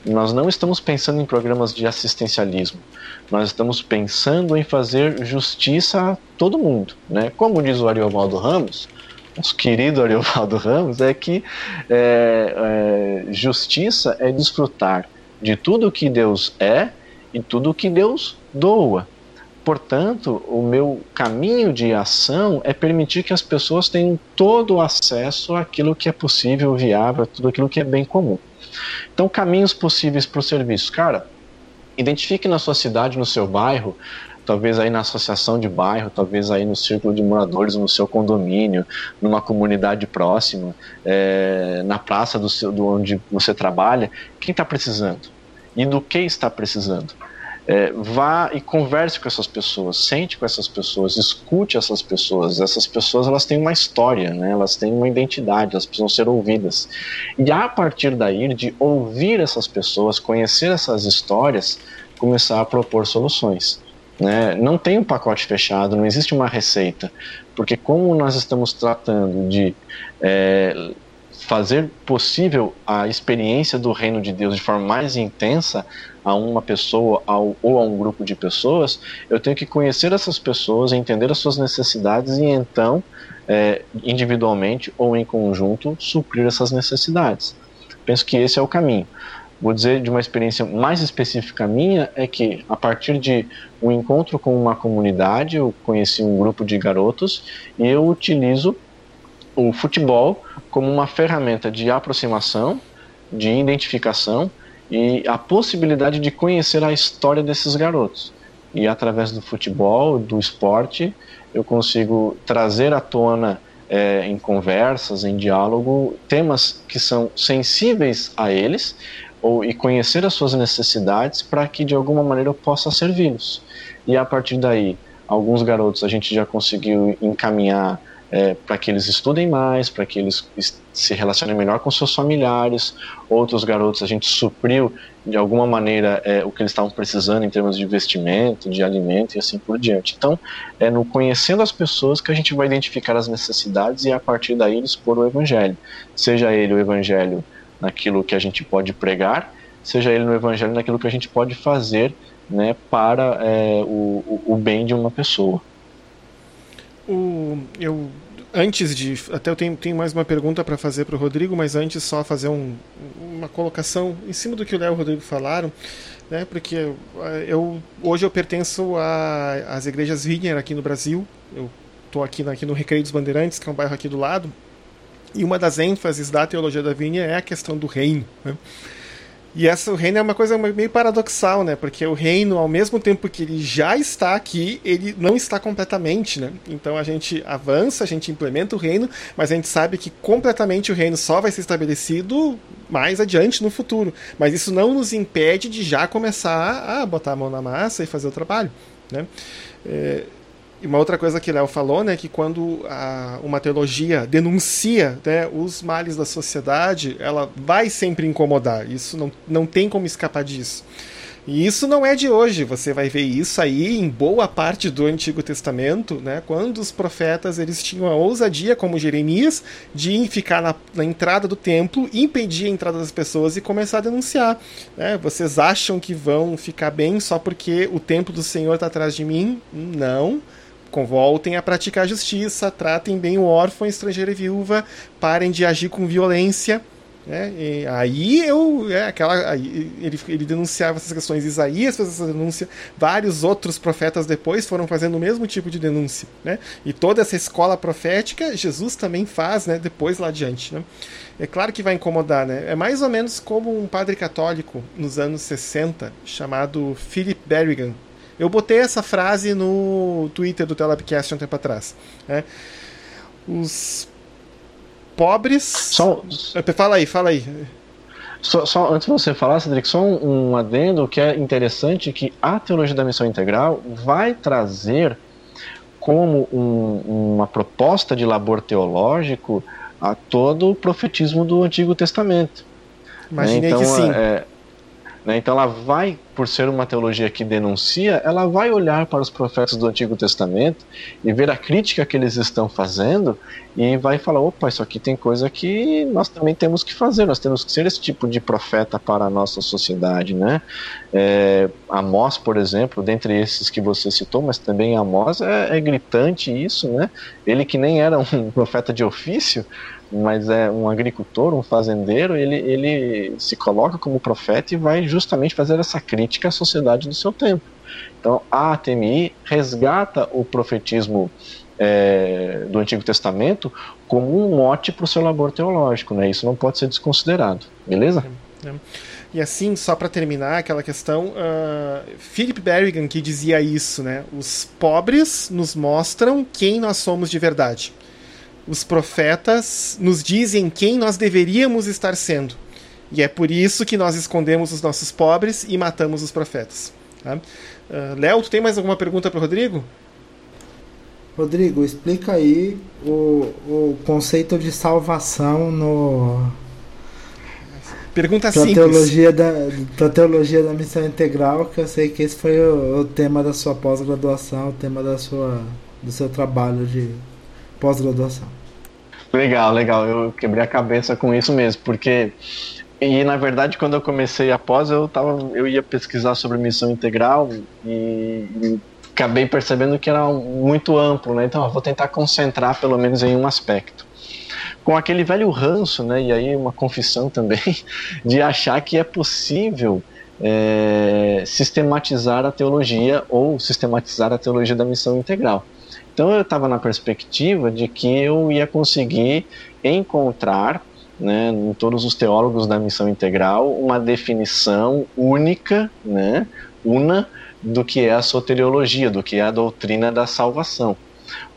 Nós não estamos pensando em programas de assistencialismo, nós estamos pensando em fazer justiça a todo mundo. Né? Como diz o Ariovaldo Ramos, nosso querido Ariovaldo Ramos, é que é, é, justiça é desfrutar de tudo que Deus é e tudo que Deus doa. Portanto, o meu caminho de ação é permitir que as pessoas tenham todo o acesso àquilo que é possível, viável, tudo aquilo que é bem comum. Então, caminhos possíveis para o serviço. Cara, identifique na sua cidade, no seu bairro, talvez aí na associação de bairro, talvez aí no círculo de moradores, no seu condomínio, numa comunidade próxima, é, na praça do, seu, do onde você trabalha, quem está precisando e do que está precisando. É, vá e converse com essas pessoas, sente com essas pessoas, escute essas pessoas. Essas pessoas elas têm uma história, né? elas têm uma identidade, elas precisam ser ouvidas. E a partir daí, de ouvir essas pessoas, conhecer essas histórias, começar a propor soluções. Né? Não tem um pacote fechado, não existe uma receita, porque como nós estamos tratando de é, fazer possível a experiência do reino de Deus de forma mais intensa a uma pessoa ao, ou a um grupo de pessoas, eu tenho que conhecer essas pessoas, entender as suas necessidades e então, é, individualmente ou em conjunto, suprir essas necessidades. Penso que esse é o caminho. Vou dizer de uma experiência mais específica minha é que a partir de um encontro com uma comunidade, eu conheci um grupo de garotos e eu utilizo o futebol como uma ferramenta de aproximação, de identificação e a possibilidade de conhecer a história desses garotos. E através do futebol, do esporte, eu consigo trazer à tona é, em conversas, em diálogo, temas que são sensíveis a eles ou, e conhecer as suas necessidades para que de alguma maneira eu possa servi-los. E a partir daí, alguns garotos a gente já conseguiu encaminhar é, para que eles estudem mais, para que eles se relacionem melhor com seus familiares. Outros garotos a gente supriu de alguma maneira é, o que eles estavam precisando em termos de investimento, de alimento e assim por diante. Então, é no conhecendo as pessoas que a gente vai identificar as necessidades e a partir daí expor o evangelho. Seja ele o evangelho naquilo que a gente pode pregar, seja ele no evangelho naquilo que a gente pode fazer né, para é, o, o bem de uma pessoa.
O, eu antes de. Até eu tenho, tenho mais uma pergunta para fazer para o Rodrigo, mas antes só fazer um, uma colocação em cima do que o Léo e o Rodrigo falaram, né? Porque eu hoje eu pertenço às igrejas Wiener aqui no Brasil. Eu estou aqui, aqui no Recreio dos Bandeirantes, que é um bairro aqui do lado. E uma das ênfases da teologia da Wiener é a questão do reino. Né? E essa, o reino é uma coisa meio paradoxal, né? Porque o reino, ao mesmo tempo que ele já está aqui, ele não está completamente, né? Então a gente avança, a gente implementa o reino, mas a gente sabe que completamente o reino só vai ser estabelecido mais adiante no futuro. Mas isso não nos impede de já começar a botar a mão na massa e fazer o trabalho, né? É, e uma outra coisa que Léo falou, né, que quando a, uma teologia denuncia né, os males da sociedade, ela vai sempre incomodar. Isso não, não tem como escapar disso. E isso não é de hoje, você vai ver isso aí em boa parte do Antigo Testamento, né, quando os profetas eles tinham a ousadia, como Jeremias, de ficar na, na entrada do templo, impedir a entrada das pessoas e começar a denunciar. Né? Vocês acham que vão ficar bem só porque o templo do Senhor está atrás de mim? Não voltem a praticar justiça, tratem bem o órfão, estrangeiro e viúva, parem de agir com violência. Né? aí eu é, aquela aí, ele, ele denunciava essas questões Isaías fez essa denúncia vários outros profetas depois foram fazendo o mesmo tipo de denúncia né? e toda essa escola profética Jesus também faz né, depois lá adiante né? é claro que vai incomodar né? é mais ou menos como um padre católico nos anos 60 chamado Philip Berrigan eu botei essa frase no Twitter do Telabcast um tempo atrás. Né? Os pobres. Só... Fala aí, fala aí.
Só, só, antes de você falar, Cedric, só um, um adendo que é interessante que a teologia da missão integral vai trazer como um, uma proposta de labor teológico a todo o profetismo do Antigo Testamento.
Imaginei então, que sim. É,
né? Então ela vai, por ser uma teologia que denuncia, ela vai olhar para os profetas do Antigo Testamento e ver a crítica que eles estão fazendo e vai falar: opa, isso aqui tem coisa que nós também temos que fazer, nós temos que ser esse tipo de profeta para a nossa sociedade. Né? É, Amós, por exemplo, dentre esses que você citou, mas também Amós é, é gritante isso, né? ele que nem era um profeta de ofício mas é um agricultor, um fazendeiro, ele, ele se coloca como profeta e vai justamente fazer essa crítica a sociedade do seu tempo. Então, a ATMI resgata o profetismo é, do Antigo Testamento como um mote para o seu labor teológico, né? Isso não pode ser desconsiderado, beleza? É, é.
E assim, só para terminar aquela questão, uh, Philip Berrigan que dizia isso, né? Os pobres nos mostram quem nós somos de verdade. Os profetas nos dizem quem nós deveríamos estar sendo. E é por isso que nós escondemos os nossos pobres e matamos os profetas. Tá? Uh, Léo, tu tem mais alguma pergunta para Rodrigo?
Rodrigo, explica aí o, o conceito de salvação no.
Pergunta
pra
simples.
Teologia da, pra teologia da missão integral, que eu sei que esse foi o, o tema da sua pós-graduação, o tema da sua, do seu trabalho de pós-graduação.
Legal, legal. Eu quebrei a cabeça com isso mesmo, porque e na verdade quando eu comecei a pós eu tava eu ia pesquisar sobre missão integral e, e acabei percebendo que era muito amplo, né? Então, eu vou tentar concentrar pelo menos em um aspecto. Com aquele velho ranço, né? E aí uma confissão também de achar que é possível é, sistematizar a teologia ou sistematizar a teologia da missão integral. Então eu estava na perspectiva de que eu ia conseguir encontrar né, em todos os teólogos da missão integral uma definição única, né, una do que é a soteriologia, do que é a doutrina da salvação.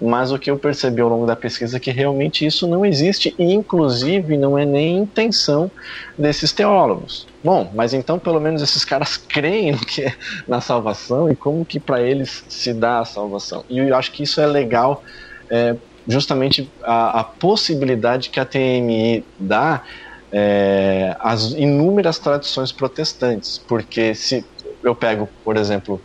Mas o que eu percebi ao longo da pesquisa é que realmente isso não existe e, inclusive, não é nem intenção desses teólogos. Bom, mas então pelo menos esses caras creem no que é na salvação e como que para eles se dá a salvação. E eu acho que isso é legal, é, justamente a, a, possibilidade que a TMI dá é, às inúmeras tradições protestantes, porque se eu pego, por exemplo,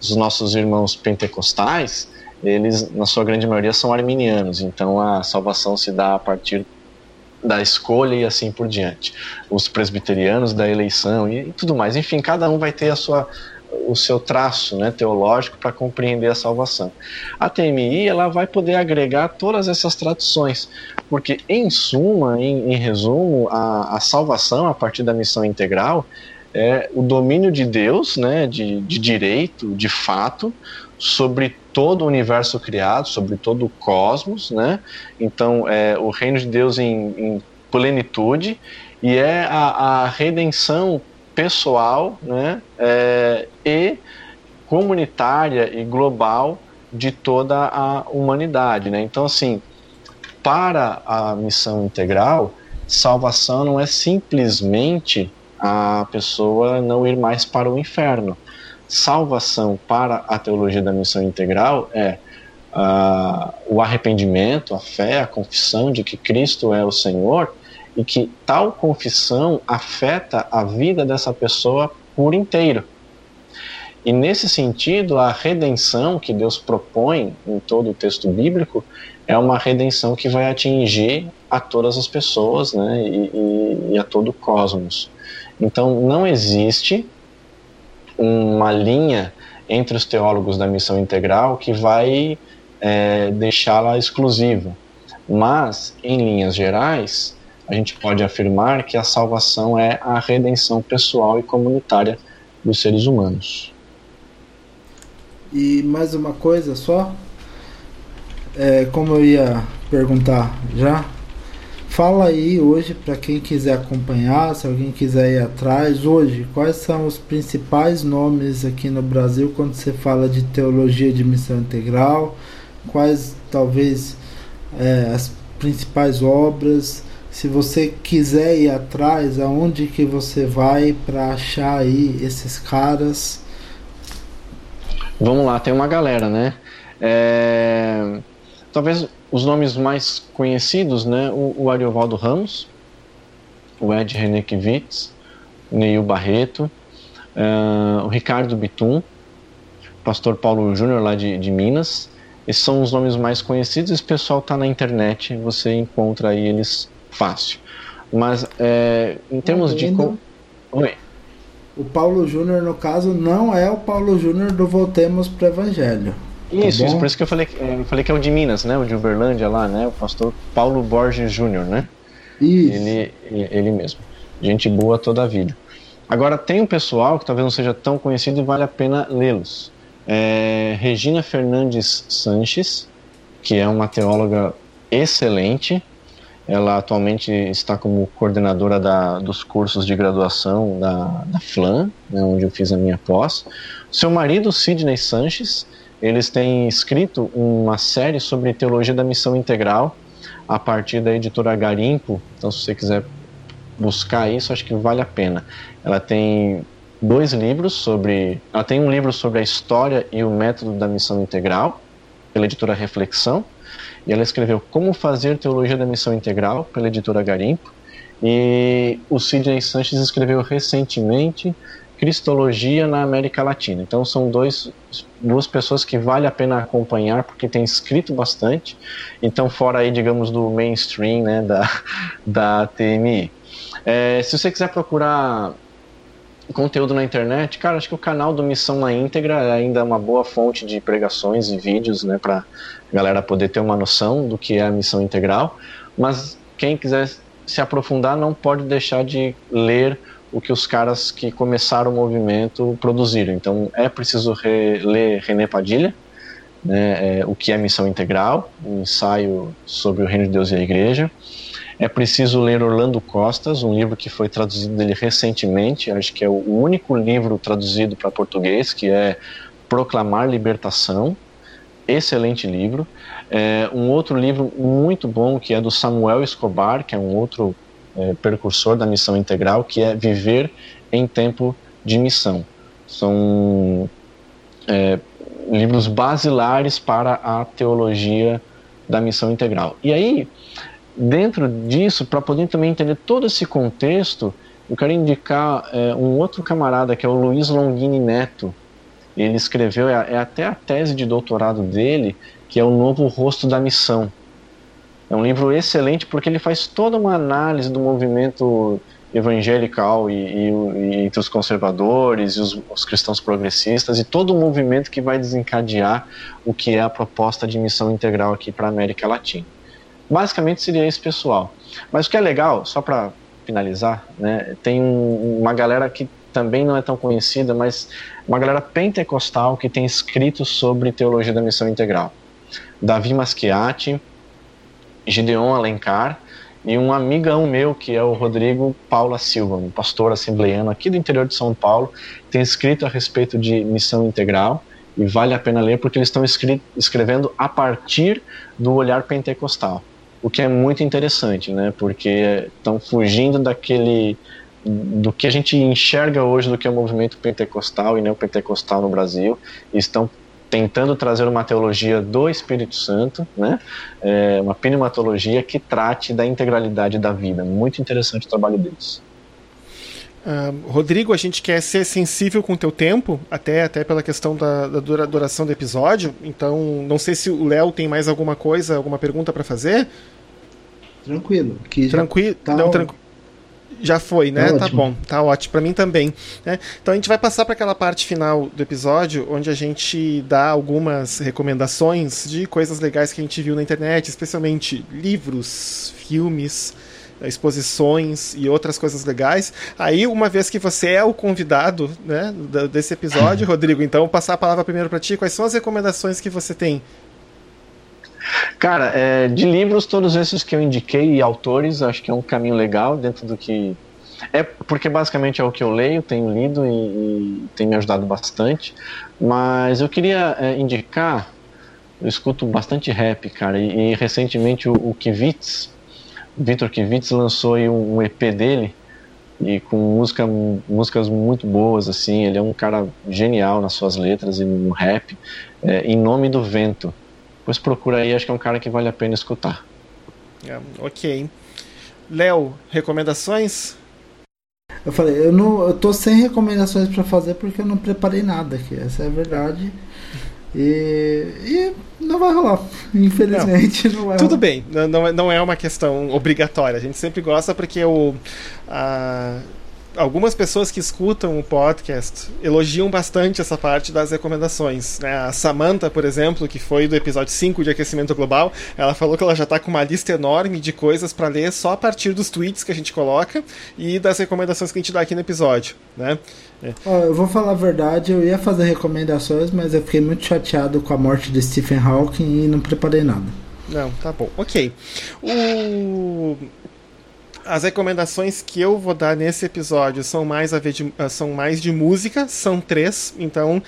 os nossos irmãos pentecostais, eles, na sua grande maioria, são arminianos, então a salvação se dá a partir da escolha e assim por diante. Os presbiterianos da eleição e, e tudo mais. Enfim, cada um vai ter a sua, o seu traço né, teológico para compreender a salvação. A TMI ela vai poder agregar todas essas tradições, porque em suma, em, em resumo, a, a salvação a partir da missão integral é o domínio de Deus, né, de, de direito, de fato, sobre todo o universo criado, sobre todo o cosmos, né? Então, é o reino de Deus em, em plenitude e é a, a redenção pessoal, né? É, e comunitária e global de toda a humanidade, né? Então, assim, para a missão integral, salvação não é simplesmente a pessoa não ir mais para o inferno. Salvação para a teologia da missão integral é uh, o arrependimento, a fé, a confissão de que Cristo é o Senhor e que tal confissão afeta a vida dessa pessoa por inteiro. E nesse sentido, a redenção que Deus propõe em todo o texto bíblico é uma redenção que vai atingir a todas as pessoas né, e, e, e a todo o cosmos. Então, não existe uma linha entre os teólogos da missão integral que vai é, deixá-la exclusiva. Mas, em linhas gerais, a gente pode afirmar que a salvação é a redenção pessoal e comunitária dos seres humanos.
E mais uma coisa só, é, como eu ia perguntar já, Fala aí hoje para quem quiser acompanhar, se alguém quiser ir atrás, hoje, quais são os principais nomes aqui no Brasil quando você fala de teologia de missão integral? Quais talvez é, as principais obras? Se você quiser ir atrás, aonde que você vai para achar aí esses caras?
Vamos lá, tem uma galera, né? É... Talvez os nomes mais conhecidos, né? O, o Ariovaldo Ramos, o Ed Renekiewicz, o Neil Barreto, uh, o Ricardo Bitum, o pastor Paulo Júnior lá de, de Minas. Esses são os nomes mais conhecidos. Esse pessoal está na internet, você encontra aí eles fácil. Mas é, em termos de. Oi.
O Paulo Júnior, no caso, não é o Paulo Júnior do Voltemos para o Evangelho.
Isso, tá isso, por isso que eu falei, eu falei que é o de Minas, né? O de Uberlândia lá, né? O pastor Paulo Borges Júnior, né?
Isso.
Ele, ele mesmo. Gente boa toda a vida. Agora, tem um pessoal que talvez não seja tão conhecido e vale a pena lê-los. É Regina Fernandes Sanches, que é uma teóloga excelente. Ela atualmente está como coordenadora da, dos cursos de graduação da, da FLAM, né, onde eu fiz a minha pós. Seu marido, Sidney Sanches, eles têm escrito uma série sobre teologia da missão integral a partir da editora Garimpo. Então, se você quiser buscar isso, acho que vale a pena. Ela tem dois livros sobre. Ela tem um livro sobre a história e o método da missão integral, pela editora Reflexão, e ela escreveu Como Fazer Teologia da Missão Integral, pela editora Garimpo, e o Sidney Sanches escreveu recentemente Cristologia na América Latina. Então são dois, duas pessoas que vale a pena acompanhar porque tem escrito bastante. Então fora aí, digamos, do mainstream, né, da, da TMI. É, se você quiser procurar conteúdo na internet, cara, acho que o canal do Missão na íntegra é ainda uma boa fonte de pregações e vídeos, né, para galera poder ter uma noção do que é a missão integral. Mas quem quiser se aprofundar não pode deixar de ler o que os caras que começaram o movimento produziram. Então é preciso re ler René Padilha, né, é, o que é missão integral, um ensaio sobre o reino de Deus e a igreja. É preciso ler Orlando Costas, um livro que foi traduzido dele recentemente, acho que é o único livro traduzido para português, que é Proclamar Libertação. Excelente livro. É, um outro livro muito bom que é do Samuel Escobar, que é um outro é, percursor da missão integral, que é Viver em Tempo de Missão. São é, livros basilares para a teologia da missão integral. E aí, dentro disso, para poder também entender todo esse contexto, eu quero indicar é, um outro camarada que é o Luiz Longini Neto. Ele escreveu, é, é, até a tese de doutorado dele, que é o Novo Rosto da Missão. É um livro excelente porque ele faz toda uma análise do movimento evangelical e, e, e entre os conservadores e os, os, cristãos progressistas e todo o movimento que vai desencadear o que é a proposta de missão integral aqui para a América Latina. Basicamente seria esse pessoal. Mas o que é legal, só para finalizar, né, tem um, uma galera que também não é tão conhecida, mas uma galera pentecostal que tem escrito sobre teologia da missão integral. Davi Maschiati, Gideon Alencar e um amigão meu que é o Rodrigo Paula Silva, um pastor assembleiano aqui do interior de São Paulo, tem escrito a respeito de missão integral e vale a pena ler porque eles estão escrevendo a partir do olhar pentecostal o que é muito interessante, né? Porque estão fugindo daquele do que a gente enxerga hoje do que é o movimento pentecostal e neopentecostal no Brasil, e estão tentando trazer uma teologia do Espírito Santo, né? É, uma pneumatologia que trate da integralidade da vida. Muito interessante o trabalho deles.
Uh, Rodrigo, a gente quer ser sensível com o teu tempo, até, até pela questão da, da duração do episódio. Então, não sei se o Léo tem mais alguma coisa, alguma pergunta para fazer.
Tranquilo. Que
Tranquilo. Tá não, tranquilo. Já foi, né? Tá, tá bom, tá ótimo. Para mim também. Né? Então a gente vai passar para aquela parte final do episódio onde a gente dá algumas recomendações de coisas legais que a gente viu na internet, especialmente livros, filmes, exposições e outras coisas legais. Aí, uma vez que você é o convidado né, desse episódio, Rodrigo, então passar a palavra primeiro para ti. Quais são as recomendações que você tem?
Cara, é, de livros, todos esses que eu indiquei e autores, acho que é um caminho legal dentro do que. É porque basicamente é o que eu leio, tenho lido e, e tem me ajudado bastante. Mas eu queria é, indicar, eu escuto bastante rap, cara, e, e recentemente o, o Kivitz, Vitor Kivitz lançou um, um EP dele e com música, músicas muito boas assim. Ele é um cara genial nas suas letras e no rap. É, em nome do vento. Pois procura aí, acho que é um cara que vale a pena escutar.
É, ok. Léo, recomendações?
Eu falei, eu não, eu tô sem recomendações para fazer porque eu não preparei nada aqui. Essa é a verdade. E, e não vai rolar. Infelizmente, não, não vai
Tudo
rolar.
bem, não, não é uma questão obrigatória. A gente sempre gosta porque o. A, algumas pessoas que escutam o podcast elogiam bastante essa parte das recomendações. Né? A Samantha, por exemplo, que foi do episódio 5 de aquecimento global, ela falou que ela já está com uma lista enorme de coisas para ler só a partir dos tweets que a gente coloca e das recomendações que a gente dá aqui no episódio. Né?
É. eu vou falar a verdade, eu ia fazer recomendações, mas eu fiquei muito chateado com a morte de Stephen Hawking e não preparei nada.
Não, tá bom. Ok. O as recomendações que eu vou dar nesse episódio são mais, a ver de, são mais de música, são três. Então,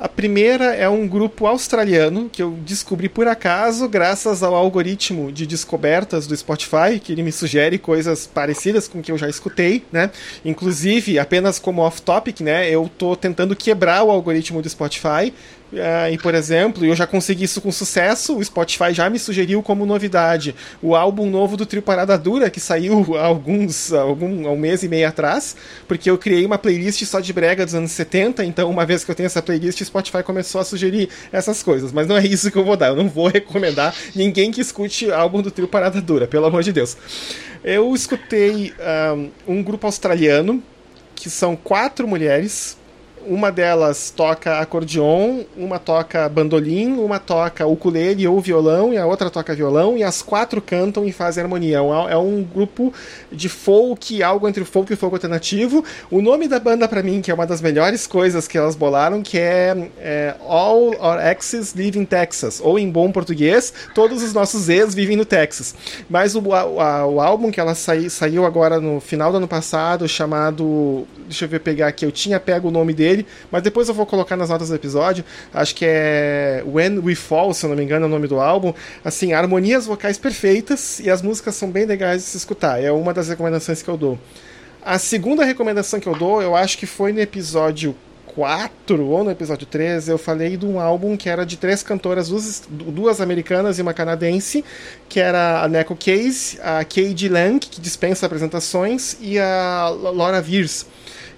a primeira é um grupo australiano que eu descobri por acaso, graças ao algoritmo de descobertas do Spotify, que ele me sugere coisas parecidas com que eu já escutei, né? Inclusive, apenas como off-topic, né? Eu tô tentando quebrar o algoritmo do Spotify Uh, e, por exemplo, eu já consegui isso com sucesso, o Spotify já me sugeriu como novidade o álbum novo do Trio Parada Dura, que saiu há alguns, algum, um mês e meio atrás, porque eu criei uma playlist só de brega dos anos 70, então uma vez que eu tenho essa playlist, o Spotify começou a sugerir essas coisas. Mas não é isso que eu vou dar, eu não vou recomendar ninguém que escute álbum do Trio Parada Dura, pelo amor de Deus. Eu escutei um, um grupo australiano, que são quatro mulheres, uma delas toca acordeon, uma toca bandolim, uma toca ukulele ou violão e a outra toca violão e as quatro cantam e fazem harmonia. É um é grupo de folk, algo entre folk e folk alternativo. O nome da banda para mim, que é uma das melhores coisas que elas bolaram, que é, é All Our Exes Live in Texas, ou em bom português, todos os nossos ex vivem no Texas. Mas o, a, o álbum que ela sai, saiu agora no final do ano passado, chamado, deixa eu ver pegar aqui, eu tinha pego o nome dele dele, mas depois eu vou colocar nas notas do episódio. Acho que é When We Fall, se eu não me engano, é o nome do álbum. Assim, harmonias vocais perfeitas e as músicas são bem legais de se escutar. É uma das recomendações que eu dou. A segunda recomendação que eu dou, eu acho que foi no episódio 4 ou no episódio 3, eu falei de um álbum que era de três cantoras, duas, americanas e uma canadense, que era a Neko Case, a Katie Lang, que dispensa apresentações, e a Laura Viers.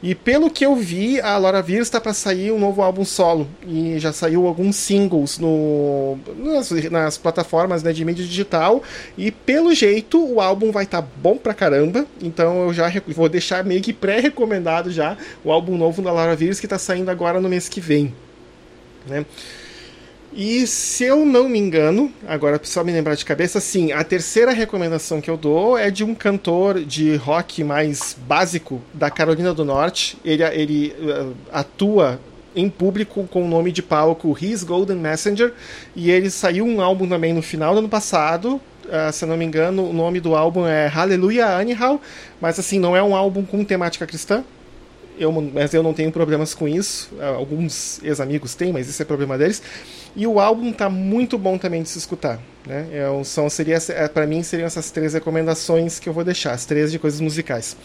E pelo que eu vi, a Laura Vir está para sair um novo álbum solo. E já saiu alguns singles no, nas, nas plataformas né, de mídia digital. E pelo jeito o álbum vai estar tá bom pra caramba. Então eu já vou deixar meio que pré-recomendado já o álbum novo da Laura Vir que está saindo agora no mês que vem. Né? E se eu não me engano, agora só me lembrar de cabeça, sim, a terceira recomendação que eu dou é de um cantor de rock mais básico da Carolina do Norte. Ele, ele uh, atua em público com o nome de palco His Golden Messenger e ele saiu um álbum também no final do ano passado. Uh, se eu não me engano, o nome do álbum é Hallelujah Anyhow, mas assim, não é um álbum com temática cristã, eu, mas eu não tenho problemas com isso. Alguns ex-amigos têm, mas isso é problema deles. E o álbum tá muito bom também de se escutar. Né? É, são, seria, é, para mim seriam essas três recomendações que eu vou deixar, as três de coisas musicais.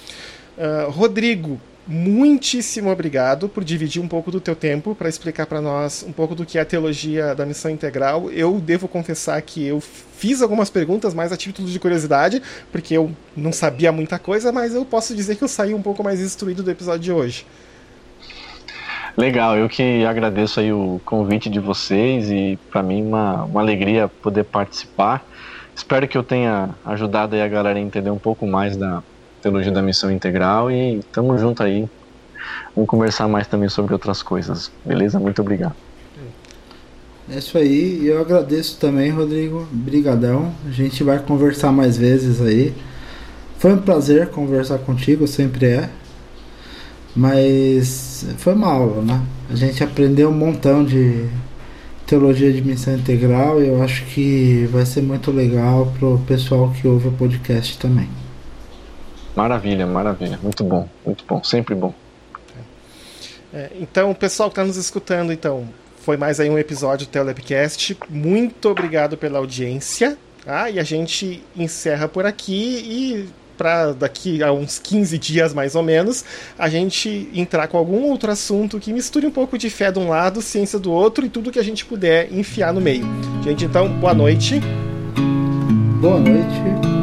Uh, Rodrigo, muitíssimo obrigado por dividir um pouco do teu tempo para explicar para nós um pouco do que é a teologia da missão integral. Eu devo confessar que eu fiz algumas perguntas mais a título de curiosidade, porque eu não sabia muita coisa, mas eu posso dizer que eu saí um pouco mais instruído do episódio de hoje.
Legal, eu que agradeço aí o convite de vocês e para mim uma, uma alegria poder participar. Espero que eu tenha ajudado aí a galera a entender um pouco mais da teologia da missão integral e tamo junto aí. Vamos conversar mais também sobre outras coisas, beleza? Muito obrigado.
É isso aí, eu agradeço também, Rodrigo. Brigadão. A gente vai conversar mais vezes aí. Foi um prazer conversar contigo, sempre é. Mas foi uma aula, né? A gente aprendeu um montão de teologia de missão integral e eu acho que vai ser muito legal pro pessoal que ouve o podcast também.
Maravilha, maravilha. Muito bom, muito bom, sempre bom.
É, então, o pessoal que está nos escutando, então, foi mais aí um episódio do Telebcast. Muito obrigado pela audiência. Tá? E a gente encerra por aqui e para daqui a uns 15 dias mais ou menos, a gente entrar com algum outro assunto que misture um pouco de fé de um lado, ciência do outro e tudo que a gente puder enfiar no meio. Gente, então, boa noite.
Boa noite.